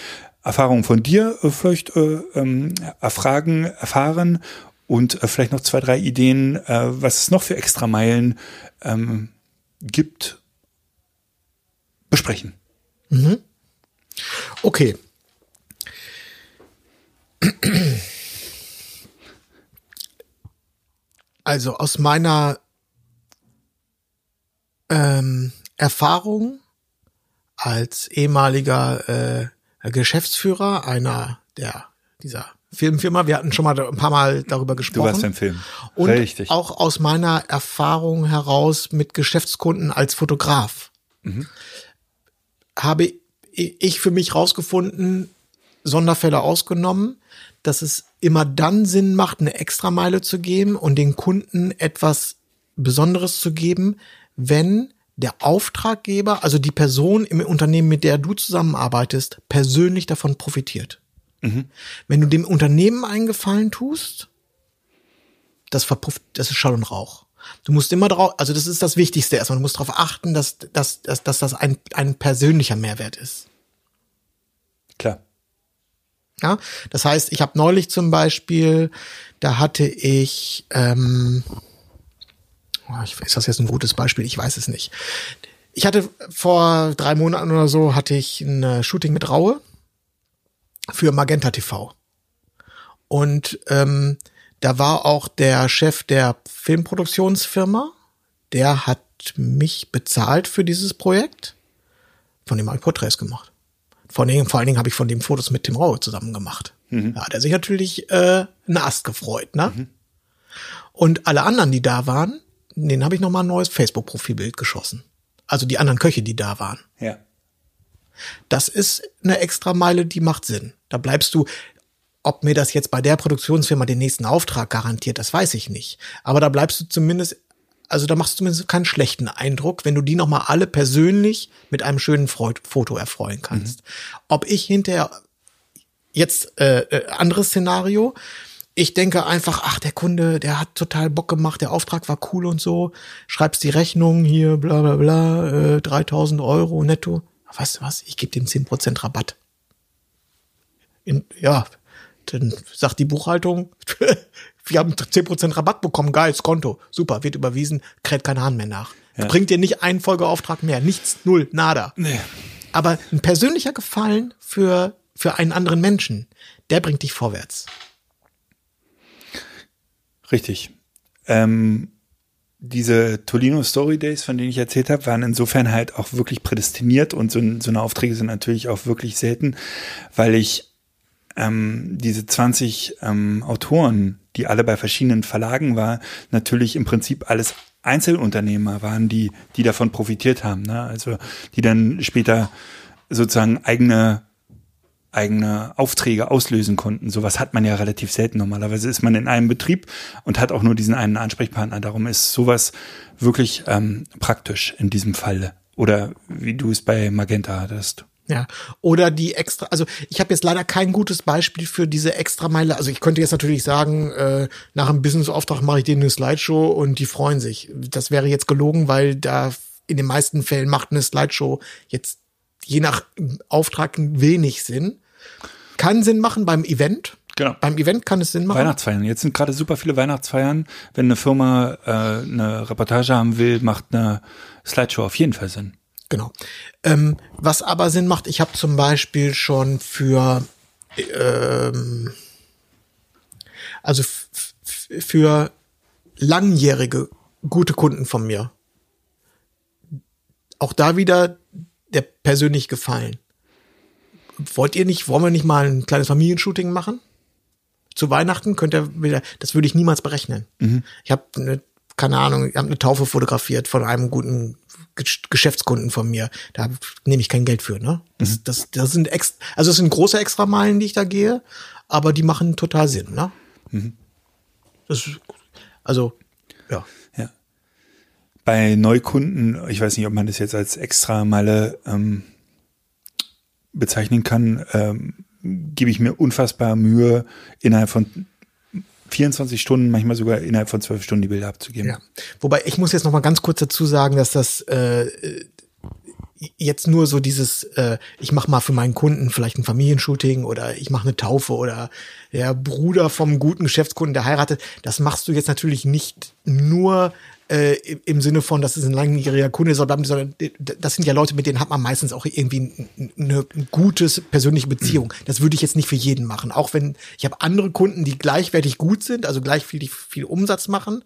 Erfahrungen von dir äh, vielleicht äh, ähm, erfragen, erfahren und äh, vielleicht noch zwei, drei Ideen, äh, was es noch für extra Meilen ähm, gibt, besprechen. Okay. Also aus meiner ähm, Erfahrung als ehemaliger äh, Geschäftsführer einer der dieser Filmfirma, wir hatten schon mal ein paar Mal darüber Du gesprochen. warst im Film. Und Richtig. auch aus meiner Erfahrung heraus mit Geschäftskunden als Fotograf habe ich für mich rausgefunden, Sonderfälle ausgenommen, dass es immer dann Sinn macht, eine Extrameile zu geben und den Kunden etwas Besonderes zu geben, wenn der Auftraggeber, also die Person im Unternehmen, mit der du zusammenarbeitest, persönlich davon profitiert. Wenn du dem Unternehmen einen Gefallen tust, das verpufft, das ist Schall und Rauch. Du musst immer drauf, also das ist das Wichtigste erstmal. Du musst darauf achten, dass, dass, dass, dass das ein, ein persönlicher Mehrwert ist. Klar. Ja, das heißt, ich habe neulich zum Beispiel, da hatte ich, ähm, oh, ich, ist das jetzt ein gutes Beispiel? Ich weiß es nicht. Ich hatte vor drei Monaten oder so hatte ich ein äh, Shooting mit Raue für Magenta TV. Und ähm, da war auch der Chef der Filmproduktionsfirma, der hat mich bezahlt für dieses Projekt. Von dem habe ich Porträts gemacht. Von dem, vor allen Dingen habe ich von dem Fotos mit Tim Raue zusammen gemacht. Da hat er sich natürlich äh, einen Ast gefreut, ne? Und alle anderen, die da waren, denen habe ich nochmal ein neues Facebook-Profilbild geschossen. Also die anderen Köche, die da waren. Ja. Das ist eine Extrameile, die macht Sinn. Da bleibst du, ob mir das jetzt bei der Produktionsfirma den nächsten Auftrag garantiert, das weiß ich nicht. Aber da bleibst du zumindest, also da machst du zumindest keinen schlechten Eindruck, wenn du die nochmal alle persönlich mit einem schönen Freud Foto erfreuen kannst. Ob ich hinterher jetzt äh, äh, anderes Szenario. Ich denke einfach, ach, der Kunde, der hat total Bock gemacht, der Auftrag war cool und so. Schreibst die Rechnung hier, bla bla bla, äh, 3000 Euro netto. Weißt du was, ich gebe dem 10% Rabatt. In, ja, dann sagt die Buchhaltung, wir haben 10% Rabatt bekommen, geil, das Konto, super, wird überwiesen, kräht kein Hahn mehr nach. Bringt dir nicht einen Folgeauftrag mehr, nichts, null, nada. Nee. Aber ein persönlicher Gefallen für, für einen anderen Menschen, der bringt dich vorwärts. Richtig. Ähm, diese Tolino Story Days, von denen ich erzählt habe, waren insofern halt auch wirklich prädestiniert und so, so eine Aufträge sind natürlich auch wirklich selten, weil ich ähm, diese 20 ähm, Autoren, die alle bei verschiedenen Verlagen waren, natürlich im Prinzip alles Einzelunternehmer waren, die, die davon profitiert haben. Ne? Also die dann später sozusagen eigene eigene Aufträge auslösen konnten. Sowas hat man ja relativ selten. Normalerweise ist man in einem Betrieb und hat auch nur diesen einen Ansprechpartner. Darum ist sowas wirklich ähm, praktisch in diesem Falle. Oder wie du es bei Magenta hattest. Ja, oder die extra, also ich habe jetzt leider kein gutes Beispiel für diese Extrameile. Also ich könnte jetzt natürlich sagen, äh, nach einem Businessauftrag mache ich denen eine Slideshow und die freuen sich. Das wäre jetzt gelogen, weil da in den meisten Fällen macht eine Slideshow jetzt je nach Auftrag wenig Sinn. Kann Sinn machen beim Event. Genau. Beim Event kann es Sinn machen. Weihnachtsfeiern. Jetzt sind gerade super viele Weihnachtsfeiern. Wenn eine Firma äh, eine Reportage haben will, macht eine Slideshow auf jeden Fall Sinn. Genau. Ähm, was aber Sinn macht, ich habe zum Beispiel schon für ähm, also für langjährige gute Kunden von mir auch da wieder der persönlich gefallen. Wollt ihr nicht, wollen wir nicht mal ein kleines Familienshooting machen? Zu Weihnachten könnt ihr wieder, das würde ich niemals berechnen. Ich habe eine, keine Ahnung, ich habe eine Taufe fotografiert von einem guten Gesch- Geschäftskunden von mir. Da nehme ich kein Geld für, ne? Das, das, das sind ex, also das sind große Extrameilen, die ich da gehe, aber die machen total Sinn, ne? Das, also, ja. Ja. Bei Neukunden, ich weiß nicht, ob man das jetzt als Extrameile ähm, bezeichnen kann, ähm, gebe ich mir unfassbar Mühe, innerhalb von 24 Stunden, manchmal sogar innerhalb von 12 Stunden die Bilder abzugeben. Ja. Wobei ich muss jetzt noch mal ganz kurz dazu sagen, dass das äh, jetzt nur so dieses, äh, ich mache mal für meinen Kunden vielleicht ein Familienshooting oder ich mache eine Taufe oder der Bruder vom guten Geschäftskunden, der heiratet, das machst du jetzt natürlich nicht nur äh, im- Sinne von, dass es ein langjähriger Kunde sondern das sind ja Leute, mit denen hat man meistens auch irgendwie ein- ein- eine gute persönliche Beziehung. Das würde ich jetzt nicht für jeden machen. Auch wenn ich habe andere Kunden, die gleichwertig gut sind, also gleich viel, viel Umsatz machen.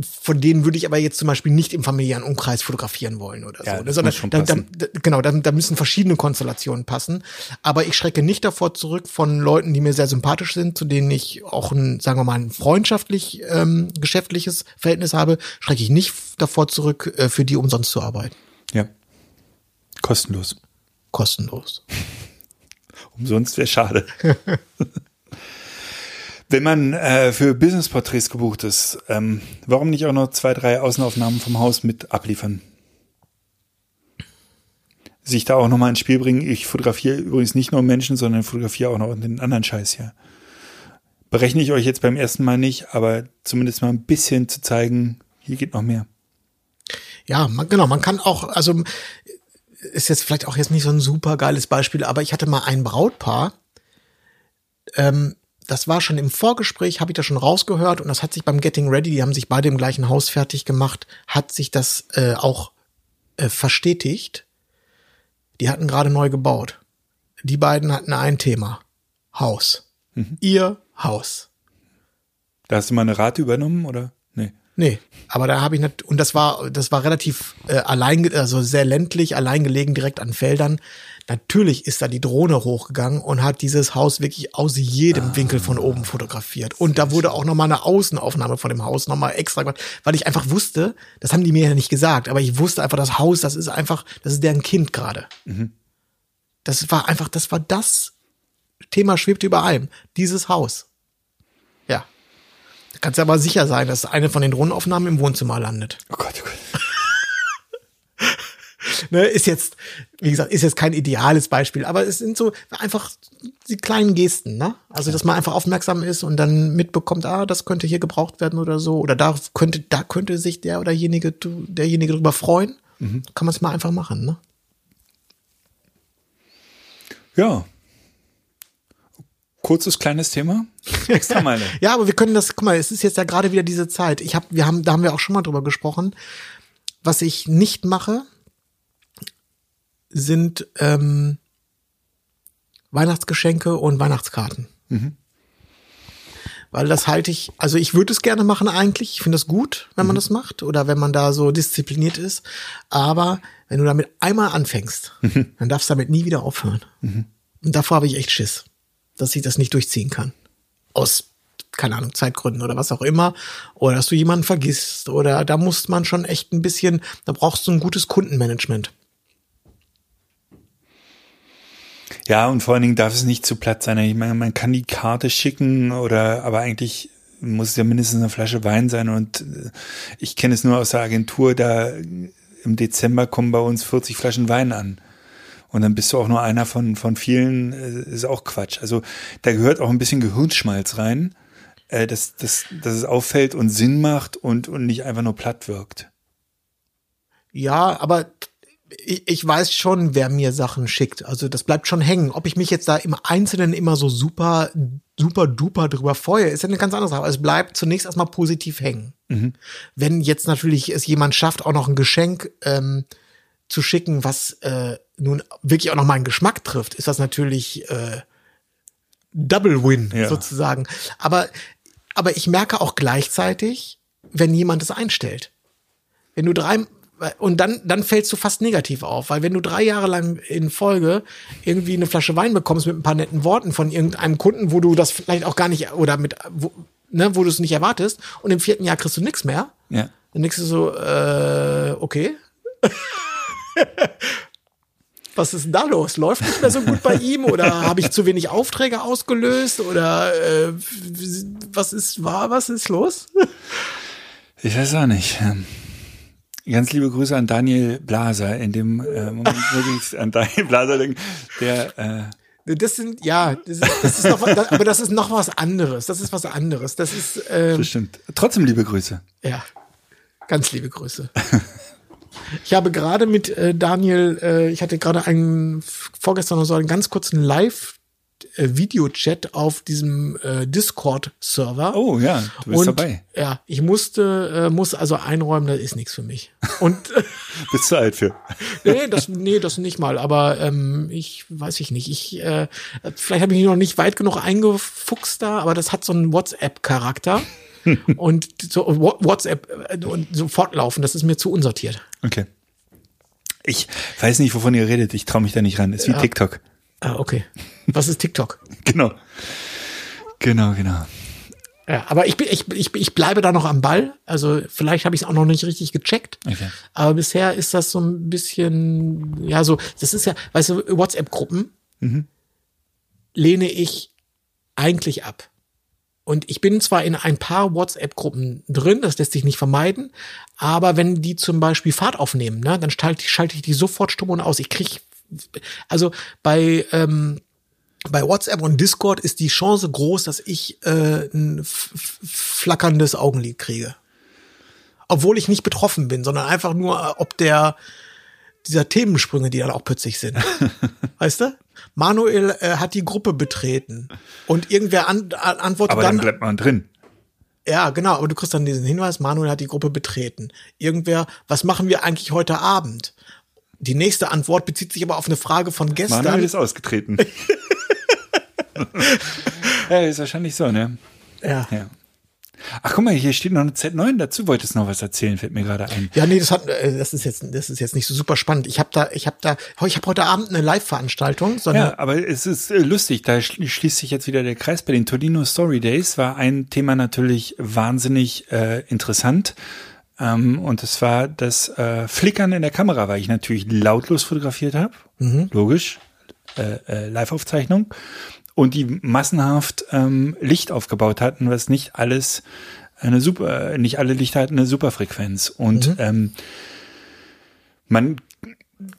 Von denen würde ich aber jetzt zum Beispiel nicht im familiären Umkreis fotografieren wollen oder Ja, so. das Sondern muss schon da, da, genau, da, da müssen verschiedene Konstellationen passen. Aber ich schrecke nicht davor zurück von Leuten, die mir sehr sympathisch sind, zu denen ich auch ein, sagen wir mal, ein freundschaftlich ähm, geschäftliches Verhältnis habe, schrecke ich nicht davor zurück, äh, für die umsonst zu arbeiten. Ja. Kostenlos. Kostenlos. Umsonst wäre schade. Wenn man äh, für Business-Porträts gebucht ist, ähm, warum nicht auch noch zwei, drei Außenaufnahmen vom Haus mit abliefern? Sich da auch nochmal ins Spiel bringen. Ich fotografiere übrigens nicht nur Menschen, sondern fotografiere auch noch den anderen Scheiß hier. Berechne ich euch jetzt beim ersten Mal nicht, aber zumindest mal ein bisschen zu zeigen, hier geht noch mehr. Ja, man, genau, man kann auch, also ist jetzt vielleicht auch jetzt nicht so ein super geiles Beispiel, aber ich hatte mal ein Brautpaar, ähm, das war schon im Vorgespräch, habe ich das schon rausgehört und das hat sich beim Getting Ready, die haben sich beide im gleichen Haus fertig gemacht, hat sich das äh, auch äh, verstetigt. Die hatten gerade neu gebaut. Die beiden hatten ein Thema. Haus. Ihr Haus. Da hast du mal eine Rate übernommen, oder? Nee. Aber da habe ich nicht, und das war, das war relativ äh, allein, also sehr ländlich, allein gelegen, direkt an Feldern. Natürlich ist da die Drohne hochgegangen und hat dieses Haus wirklich aus jedem Winkel von oben fotografiert. Und da wurde auch nochmal eine Außenaufnahme von dem Haus nochmal extra gemacht, weil ich einfach wusste, das haben die mir ja nicht gesagt, aber ich wusste einfach, das Haus, das ist einfach, das ist deren Kind gerade. Das war einfach, das war das Thema schwebte über allem. Dieses Haus. Kannst du aber sicher sein, dass eine von den Drohnenaufnahmen im Wohnzimmer landet. Oh Gott, oh Gott. Ne, ist jetzt, wie gesagt, ist jetzt kein ideales Beispiel, aber es sind so einfach die kleinen Gesten, ne? Also, dass man einfach aufmerksam ist und dann mitbekommt, ah, das könnte hier gebraucht werden oder so, oder da könnte, da könnte sich der oder derjenige, derjenige drüber freuen. Kann man es mal einfach machen, ne? Ja. Kurzes kleines Thema. Extra Meile. Ja, aber wir können das, guck mal, es ist jetzt ja gerade wieder diese Zeit. Ich habe, wir haben, da haben wir auch schon mal drüber gesprochen. Was ich nicht mache, sind ähm, Weihnachtsgeschenke und Weihnachtskarten. Weil das halte ich, also ich würde es gerne machen eigentlich. Ich finde das gut, wenn man das macht oder wenn man da so diszipliniert ist. Aber wenn du damit einmal anfängst, dann darfst du damit nie wieder aufhören. Und davor habe ich echt Schiss, dass ich das nicht durchziehen kann. Aus, keine Ahnung, Zeitgründen oder was auch immer. Oder dass du jemanden vergisst. Oder da muss man schon echt ein bisschen, da brauchst du ein gutes Kundenmanagement. Ja, und vor allen Dingen darf es nicht zu platt sein. Ich meine, man kann die Karte schicken oder, aber eigentlich muss es ja mindestens eine Flasche Wein sein und äh, ich kenne es nur aus der Agentur, da im Dezember kommen bei uns 40 Flaschen Wein an. Und dann bist du auch nur einer von, von vielen, äh, ist auch Quatsch. Also da gehört auch ein bisschen Gehirnschmalz rein, äh, dass, dass, dass es auffällt und Sinn macht und, und nicht einfach nur platt wirkt. Ja, aber ich, ich weiß schon, wer mir Sachen schickt. Also das bleibt schon hängen. Ob ich mich jetzt da im Einzelnen immer so super, super duper drüber freue, ist ja eine ganz andere Sache. Es bleibt zunächst erstmal positiv hängen. Wenn jetzt natürlich es jemand schafft, auch noch ein Geschenk ähm, zu schicken, was äh, nun wirklich auch noch meinen Geschmack trifft, ist das natürlich äh, Double Win Ja. sozusagen. Aber, aber ich merke auch gleichzeitig, wenn jemand es einstellt. Wenn du drei und dann dann fällst du fast negativ auf, weil wenn du drei Jahre lang in Folge irgendwie eine Flasche Wein bekommst mit ein paar netten Worten von irgendeinem Kunden, wo du das vielleicht auch gar nicht oder mit wo, ne, wo du es nicht erwartest und im vierten Jahr kriegst du nichts mehr, Ja. dann denkst du so, äh, okay. Was ist denn da los? Läuft nicht mehr so gut bei ihm oder habe ich zu wenig Aufträge ausgelöst oder äh, was ist war was ist los? Ich weiß auch nicht. Ganz liebe Grüße an Daniel Blaser in dem äh, Moment wirklich an Daniel Blaser denken, der äh, Das sind ja, das ist, das ist noch, was- aber das ist noch was anderes. Das ist was anderes. Das ist ähm, bestimmt. Trotzdem liebe Grüße. Ja, ganz liebe Grüße. Ich habe gerade mit äh, Daniel, äh, ich hatte gerade einen vorgestern oder so einen ganz kurzen Live Videochat auf diesem äh, Discord-Server. Oh ja, du bist und dabei. ja, ich musste, äh, muss also einräumen, das ist nichts für mich. Und Bist du alt für. nee, das, nee, das nicht mal. Aber ähm, ich weiß ich nicht. Ich äh, vielleicht habe ich mich noch nicht weit genug eingefuchst da, aber das hat so einen WhatsApp-Charakter und so WhatsApp äh, und so fortlaufen. Das ist mir zu unsortiert. Okay. Ich weiß nicht, wovon ihr redet. Ich traue mich da nicht ran. Ist wie TikTok. Ah, okay. Was ist TikTok? Genau. Genau, genau. Ja, aber ich, bin, ich, ich, ich bleibe da noch am Ball. Also vielleicht habe ich es auch noch nicht richtig gecheckt. Okay. Aber bisher ist das so ein bisschen, ja, so, das ist ja, weißt du, WhatsApp-Gruppen lehne ich eigentlich ab. Und ich bin zwar in ein paar WhatsApp-Gruppen drin, das lässt sich nicht vermeiden, aber wenn die zum Beispiel Fahrt aufnehmen, ne, dann schalte ich, schalte ich die sofort stumm und aus. Ich krieg, also bei, ähm, bei WhatsApp und Discord ist die Chance groß, dass ich äh, ein flackerndes Augenlid kriege. Obwohl ich nicht betroffen bin, sondern einfach nur, äh, ob der dieser Themensprünge, die dann auch plötzlich sind. weißt du? Manuel äh, hat die Gruppe betreten und irgendwer an, an, antwortet Aber dann dann, bleibt man drin. ja, genau, aber du kriegst dann diesen Hinweis, Manuel hat die Gruppe betreten. Irgendwer, was machen wir eigentlich heute Abend? Die nächste Antwort bezieht sich aber auf eine Frage von gestern. Manuel ist ausgetreten. ja, ist wahrscheinlich so, ne? ja. Ja. Ach, guck mal, hier steht noch eine Z9 dazu. Wolltest du noch was erzählen? Fällt mir gerade ein. Ja, nee, das hat, äh, das ist jetzt, das ist jetzt nicht so super spannend. Ich habe da, ich habe da, oh, ich habe heute Abend eine Live-Veranstaltung, so eine, Ja, aber es ist äh, lustig, da schli- schließt sich jetzt wieder der Kreis. Bei den Tolino Story Days war ein Thema natürlich wahnsinnig äh, interessant. Ähm, und es war das äh, Flickern in der Kamera, weil ich natürlich lautlos fotografiert habe. Logisch. äh, äh, Live-Aufzeichnung und die massenhaft ähm, Licht aufgebaut hatten, was nicht alles eine super, nicht alle Lichter hatten eine Superfrequenz. Und Mhm. ähm, man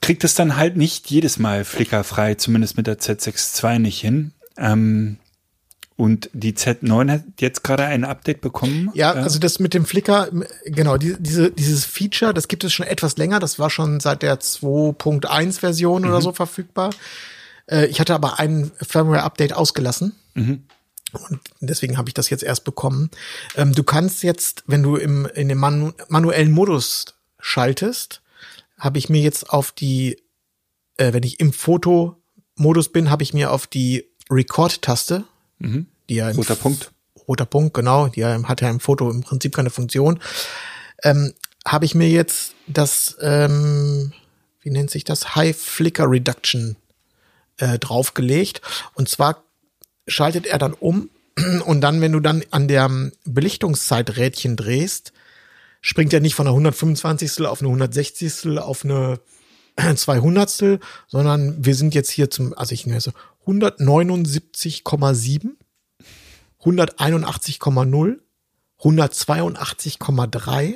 kriegt es dann halt nicht jedes Mal flickerfrei, zumindest mit der Z6 II nicht hin. Ähm, und die Z9 hat jetzt gerade ein Update bekommen. Ja, Äh, also das mit dem Flickr, m- genau, die, diese, dieses Feature, das gibt es schon etwas länger. Das war schon seit der 2.1 Version oder so verfügbar. Äh, ich hatte aber ein Firmware-Update ausgelassen. Und deswegen habe ich das jetzt erst bekommen. Ähm, du kannst jetzt, wenn du im, in den manu manuellen Modus schaltest, habe ich mir jetzt auf die, äh, wenn ich im Fotomodus bin, habe ich mir auf die Record-Taste, die ja im roter Punkt. roter Punkt, genau, die hat ja im Foto im Prinzip keine Funktion, ähm, habe ich mir jetzt das, ähm, wie nennt sich das, High Flicker Reduction äh, draufgelegt. Und zwar schaltet er dann um und dann, wenn du dann an der Belichtungszeiträdchen drehst, springt er nicht von einer 125. auf eine 160. auf eine 200. sondern wir sind jetzt hier zum, also ich nenne so 179,7 181,0, 182,3,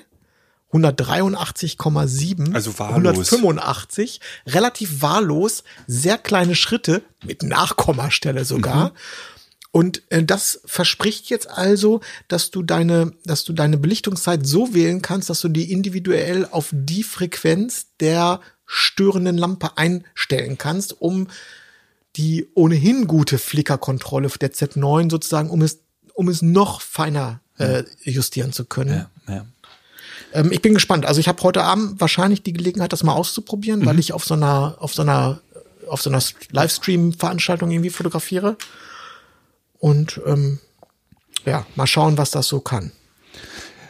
183,7, Also wahllos. 185, relativ wahllos, sehr kleine Schritte mit Nachkommastelle sogar. Und äh, das verspricht jetzt also, dass du deine, dass du deine Belichtungszeit so wählen kannst, dass du die individuell auf die Frequenz der störenden Lampe einstellen kannst, um die ohnehin gute Flickerkontrolle der Z9 sozusagen, um es, um es noch feiner äh, justieren zu können. Ja, ja. Ähm, ich bin gespannt. Also ich habe heute Abend wahrscheinlich die Gelegenheit, das mal auszuprobieren, weil ich auf so einer, auf so einer, auf so einer Livestream-Veranstaltung irgendwie fotografiere. Und ähm, ja, mal schauen, was das so kann.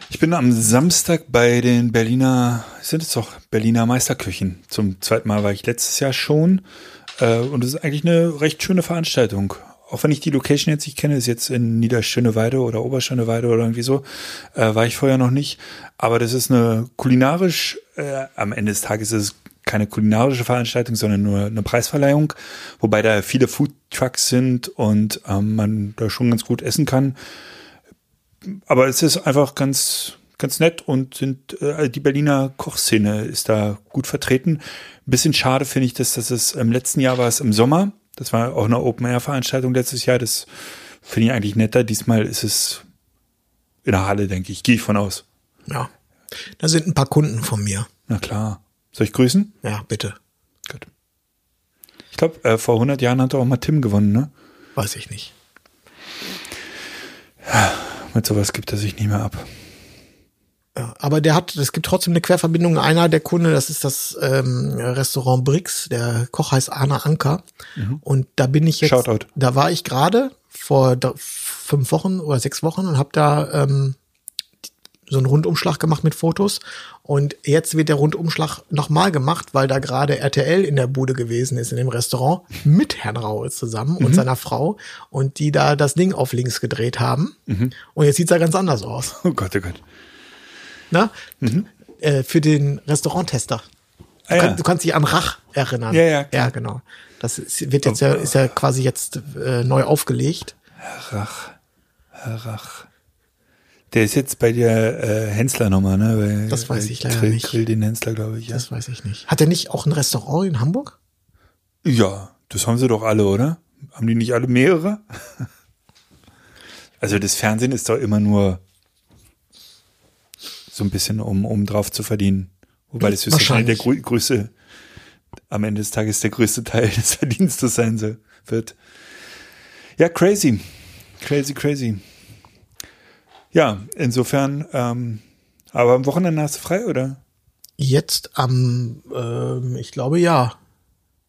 Ich bin am Samstag bei den Berliner, sind es doch Berliner Meisterküchen. Zum zweiten Mal war ich letztes Jahr schon. Äh, und es ist eigentlich eine recht schöne Veranstaltung. Auch wenn ich die Location jetzt nicht kenne, ist jetzt in Niederschöneweide oder Oberschöneweide oder irgendwie so, äh, war ich vorher noch nicht. Aber das ist eine kulinarisch, äh, am Ende des Tages ist es keine kulinarische Veranstaltung, sondern nur eine Preisverleihung, wobei da viele Food Trucks sind und ähm, man da schon ganz gut essen kann aber es ist einfach ganz, ganz nett und sind äh, die Berliner Kochszene ist da gut vertreten. Ein bisschen schade finde ich, dass das ist, im letzten Jahr war es im Sommer. Das war auch eine Open-Air-Veranstaltung letztes Jahr. Das finde ich eigentlich netter. Diesmal ist es in der Halle, denke ich. Gehe ich von aus. Ja. Da sind ein paar Kunden von mir. Na klar. Soll ich grüßen? Ja, bitte. Gut. Ich glaube, äh, vor 100 Jahren hat auch mal Tim gewonnen, ne? Weiß ich nicht. Mit sowas gibt er sich nicht mehr ab. Ja, aber der hat, es gibt trotzdem eine Querverbindung. Einer der Kunde, das ist das ähm, Restaurant Brix. Der Koch heißt Arne Anker. Und da bin ich jetzt. Shoutout. Da war ich gerade vor da, fünf Wochen oder sechs Wochen und habe da ähm, so einen Rundumschlag gemacht mit Fotos. Und jetzt wird der Rundumschlag nochmal gemacht, weil da gerade RTL in der Bude gewesen ist, in dem Restaurant, mit Herrn Raue zusammen und seiner Frau. Und die da das Ding auf links gedreht haben. Und jetzt sieht's ja ganz anders aus. Oh Gott, oh Gott. Na? Äh, für den Restauranttester. Du, Ah, ja. kann, du kannst dich an Rach erinnern. Ja, ja, klar. Ja, genau. Das ist, wird jetzt ja, ist ja quasi jetzt äh, neu aufgelegt. Rach. Herr Rach. Der ist jetzt bei der äh, Hensler nochmal, ne? Bei, Das weiß ich leider Grill, nicht. Grill den Hensler, glaube ich. Ja. Das weiß ich nicht. Hat er nicht auch ein Restaurant in Hamburg? ja, das haben sie doch alle, oder? Haben die nicht alle mehrere? also das Fernsehen ist doch immer nur so ein bisschen, um, um drauf zu verdienen. Wobei das der Wahrscheinlich. grö größte, am Ende des Tages der größte Teil des Verdienstes sein soll, wird. Ja, crazy. Crazy, crazy. Ja, insofern, ähm, aber am Wochenende hast du frei, oder? Jetzt am, ähm, ich glaube ja.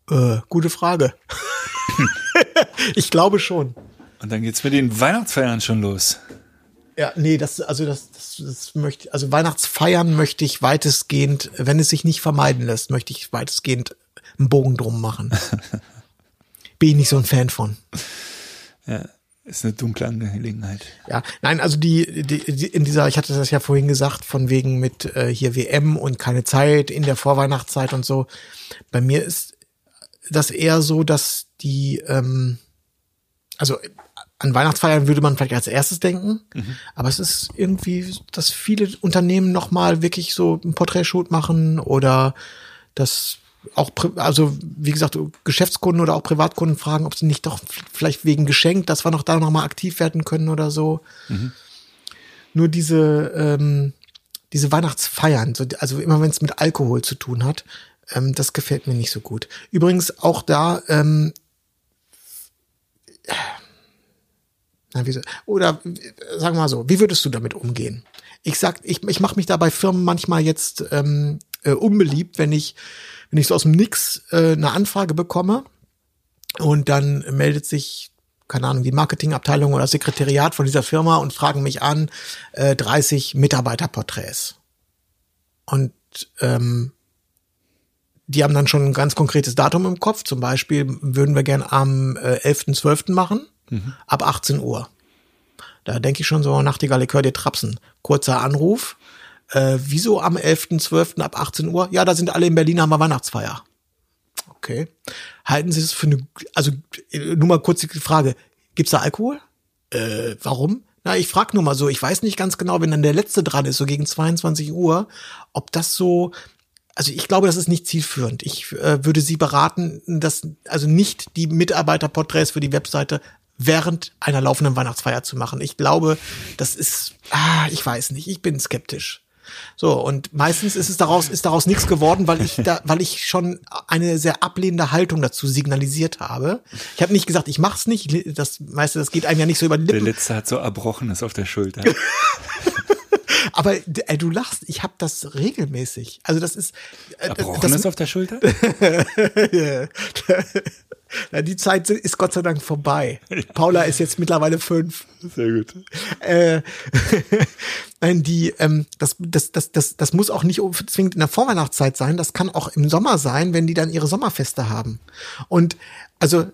Äh, gute Frage. ich glaube schon. Und dann geht's mit den Weihnachtsfeiern schon los. Ja, nee, das, also das, das, das möchte, also Weihnachtsfeiern möchte ich weitestgehend, wenn es sich nicht vermeiden lässt, möchte ich weitestgehend einen Bogen drum machen. Bin ich nicht so ein Fan von. Ja, ist eine dunkle Angelegenheit. Ja, nein, also die, die, die in dieser, ich hatte das ja vorhin gesagt, von wegen mit äh, hier WM und keine Zeit in der Vorweihnachtszeit und so. Bei mir ist das eher so, dass die, ähm, also an Weihnachtsfeiern würde man vielleicht als erstes denken, aber es ist irgendwie, dass viele Unternehmen nochmal wirklich so ein Porträtshoot machen oder dass auch, also wie gesagt, Geschäftskunden oder auch Privatkunden fragen, ob sie nicht doch vielleicht wegen Geschenk, dass wir noch da nochmal aktiv werden können oder so. Nur diese, ähm, diese Weihnachtsfeiern, so, also immer wenn es mit Alkohol zu tun hat, ähm, das gefällt mir nicht so gut. Übrigens auch da, ähm, oder sagen wir mal so, wie würdest du damit umgehen? Ich sag, ich, ich mache mich da bei Firmen manchmal jetzt ähm, äh, unbeliebt, wenn ich, wenn ich so aus dem Nix äh, eine Anfrage bekomme und dann meldet sich keine Ahnung, die Marketingabteilung oder das Sekretariat von dieser Firma und fragen mich an, äh, 30 Mitarbeiterporträts. Und ähm, die haben dann schon ein ganz konkretes Datum im Kopf. Zum Beispiel würden wir gern am äh, 11.12. machen, ab 18 Uhr. Da denke ich schon so, Nachtigall, ich höre dir trapsen. Kurzer Anruf. Äh, wieso am 11.12. ab 18 Uhr? Ja, da sind alle in Berlin, haben wir Weihnachtsfeier. Okay. Halten Sie es für eine, also äh, nur mal kurz die Frage, gibt's da Alkohol? Äh, warum? Na, ich frage nur mal so, ich weiß nicht ganz genau, wenn dann der letzte dran ist, so gegen 22 Uhr, ob das so, also ich glaube, das ist nicht zielführend. Ich äh, würde Sie beraten, dass also nicht die Mitarbeiterporträts für die Webseite während einer laufenden Weihnachtsfeier zu machen. Ich glaube, das ist, ah, ich weiß nicht, ich bin skeptisch. So, und meistens ist es daraus, ist daraus nichts geworden, weil ich da, weil ich schon eine sehr ablehnende Haltung dazu signalisiert habe. Ich habe nicht gesagt, ich mach's nicht. Das meiste, das geht einem ja nicht so über die Der Lippen. letzte hat so Erbrochenes auf der Schulter. Aber äh, du lachst, ich habe das regelmäßig. Also das ist äh, Erbrochenes das, auf der Schulter? Na, die Zeit ist Gott sei Dank vorbei. Paula ist jetzt mittlerweile fünf. Sehr gut. Äh, nein, die, ähm, das, das, das, das, das muss auch nicht zwingend in der Vorweihnachtszeit sein. Das kann auch im Sommer sein, wenn die dann ihre Sommerfeste haben. Und also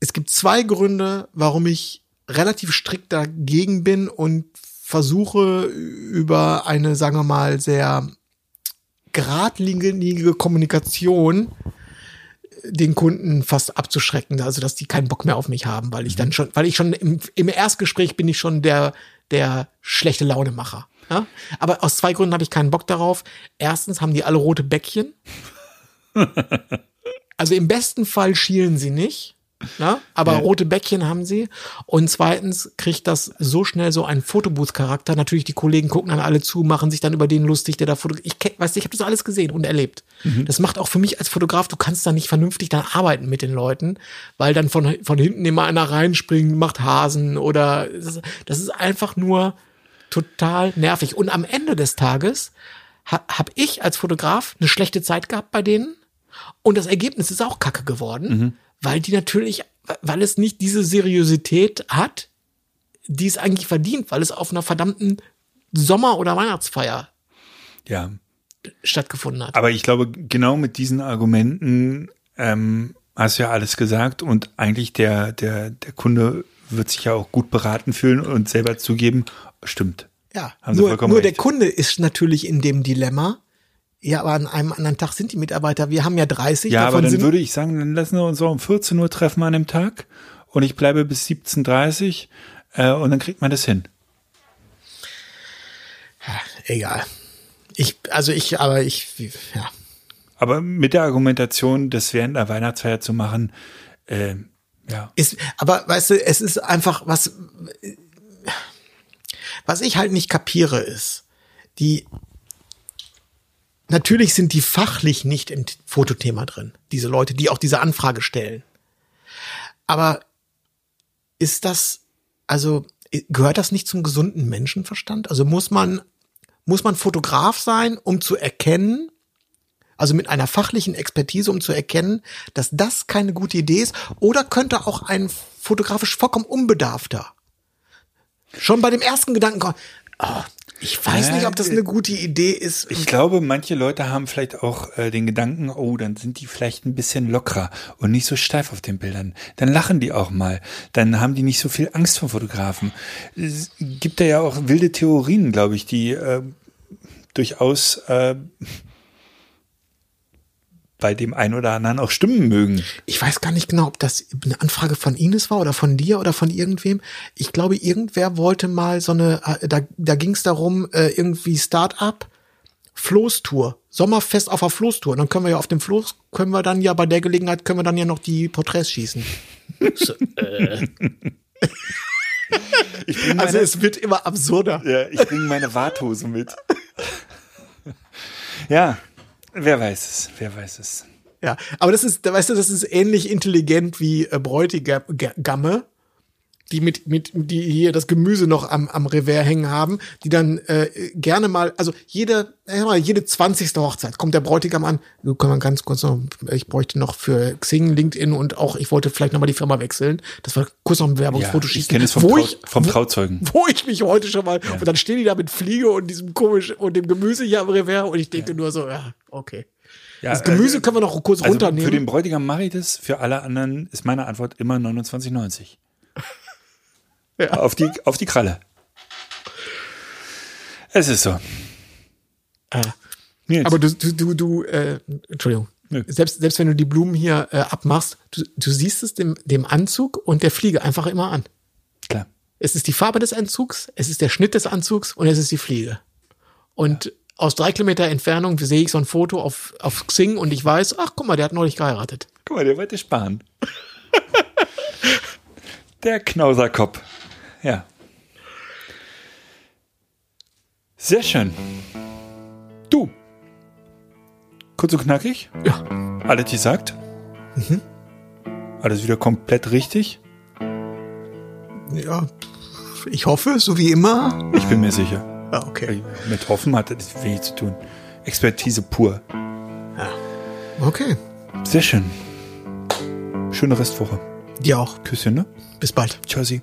es gibt zwei Gründe, warum ich relativ strikt dagegen bin und versuche über eine, sagen wir mal, sehr geradlinige Kommunikation den Kunden fast abzuschrecken, also dass die keinen Bock mehr auf mich haben, weil ich dann schon, weil ich schon im, im Erstgespräch bin ich schon der, der schlechte Launemacher. Ja? Aber aus zwei Gründen habe ich keinen Bock darauf. Erstens haben die alle rote Bäckchen. Also im besten Fall schielen sie nicht. Na, aber Ja. rote Bäckchen haben sie. Und zweitens kriegt das so schnell so einen Fotobooth-Charakter. Natürlich, die Kollegen gucken dann alle zu, machen sich dann über den lustig, der da fotografiert. Ich du, ich habe das alles gesehen und erlebt. Das macht auch für mich als Fotograf, du kannst da nicht vernünftig dann arbeiten mit den Leuten, weil dann von, von hinten immer einer reinspringt, macht Hasen oder das, ist- einfach nur total nervig. Und am Ende des Tages ha, habe ich als Fotograf eine schlechte Zeit gehabt bei denen und das Ergebnis ist auch kacke geworden, weil die natürlich, weil es nicht diese Seriosität hat, die es eigentlich verdient, weil es auf einer verdammten Sommer- oder Weihnachtsfeier Ja. stattgefunden hat. Aber ich glaube, genau mit diesen Argumenten ähm, hast du ja alles gesagt und eigentlich der, der, der Kunde wird sich ja auch gut beraten fühlen und selber zugeben, stimmt. Ja, Haben nur, nur der. Kunde ist natürlich in dem Dilemma. Ja, aber an einem anderen Tag sind die Mitarbeiter, wir haben ja 30, Ja, davon aber dann würde ich sagen, dann lassen wir uns auch um 14 Uhr treffen an dem Tag und ich bleibe bis 17.30 äh, und dann kriegt man das hin. egal. Ich, also ich, aber ich, ja. Aber mit der Argumentation, das während der Weihnachtsfeier zu machen, äh, ja. Ist, aber weißt du, es ist einfach was, was ich halt nicht kapiere ist, die, natürlich sind die fachlich nicht im Fotothema drin, diese Leute, die auch diese Anfrage stellen. Aber ist das, also gehört das nicht zum gesunden Menschenverstand? Also muss man, muss man Fotograf sein, um zu erkennen, also mit einer fachlichen Expertise, um zu erkennen, dass das keine gute Idee ist? Oder könnte auch ein fotografisch vollkommen unbedarfter schon bei dem ersten Gedanken kommen, oh, ich weiß Ja, nicht, ob das eine gute Idee ist. Ich glaube, manche Leute haben vielleicht auch äh, den Gedanken, oh, dann sind die vielleicht ein bisschen lockerer und nicht so steif auf den Bildern. Dann lachen die auch mal. Dann haben die nicht so viel Angst vor Fotografen. Es gibt da ja auch wilde Theorien, glaube ich, die äh, durchaus äh, bei dem einen oder anderen auch stimmen mögen. Ich weiß gar nicht genau, ob das eine Anfrage von Ines war oder von dir oder von irgendwem. Ich glaube, irgendwer wollte mal so eine, äh, da, da ging es darum, äh, irgendwie Start-up, Floßtour, Sommerfest auf der Floßtour. Und dann können wir ja auf dem Floß, können wir dann ja bei der Gelegenheit, können wir dann ja noch die Porträts schießen. So, äh. Ich bring Also es wird immer absurder. Ja, ich bringe meine Warthose mit. ja, wer weiß es, wer weiß es. Ja, aber das ist, weißt du, das ist ähnlich intelligent wie äh, Bräutigamme, die mit, mit, die hier das Gemüse noch am, am Revers hängen haben, die dann äh, gerne mal, also jede, äh, mal, jede 20. Hochzeit kommt der Bräutigam an, du kann man ganz kurz noch, ich bräuchte noch für Xing, LinkedIn und auch, ich wollte vielleicht nochmal die Firma wechseln. Das war kurz noch ein Werbungsfoto ich schießen. kenne es vom, wo Trau ich, vom wo- Trauzeugen. wo ich mich heute schon mal, und dann stehen die da mit Fliege und diesem komisch und dem Gemüse hier am Revers und ich denke nur so, ja, okay. Ja, Das Gemüse also- können wir noch kurz Also runternehmen. für den Bräutigam mache ich das, für alle anderen ist meine Antwort immer 29,90. Ja. Auf, die, auf die Kralle. Es ist so. Nils, Aber du, du, du, du äh, Entschuldigung. Nö. Selbst, selbst wenn du die Blumen hier äh, abmachst, du, du siehst es dem, dem Anzug und der Fliege einfach immer an. klar. Es ist die Farbe des Anzugs, es ist der Schnitt des Anzugs und es ist die Fliege. Und aus drei Kilometer Entfernung sehe ich so ein Foto auf, auf Xing und ich weiß, ach guck mal, der hat neulich geheiratet. Guck mal, der wollte sparen. der Knauserkopf. Ja. Sehr schön. Du. Kurz und knackig. Ja. Alles gesagt. Alles wieder komplett richtig. Ja, ich hoffe, so wie immer. Ich bin mir sicher. Ah, okay. Mit Hoffen hat das wenig zu tun. Expertise pur. Okay. Sehr schön. Schöne Restwoche. Dir auch. Küsschen, ne? Bis bald. Tschüssi.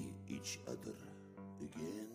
each other again.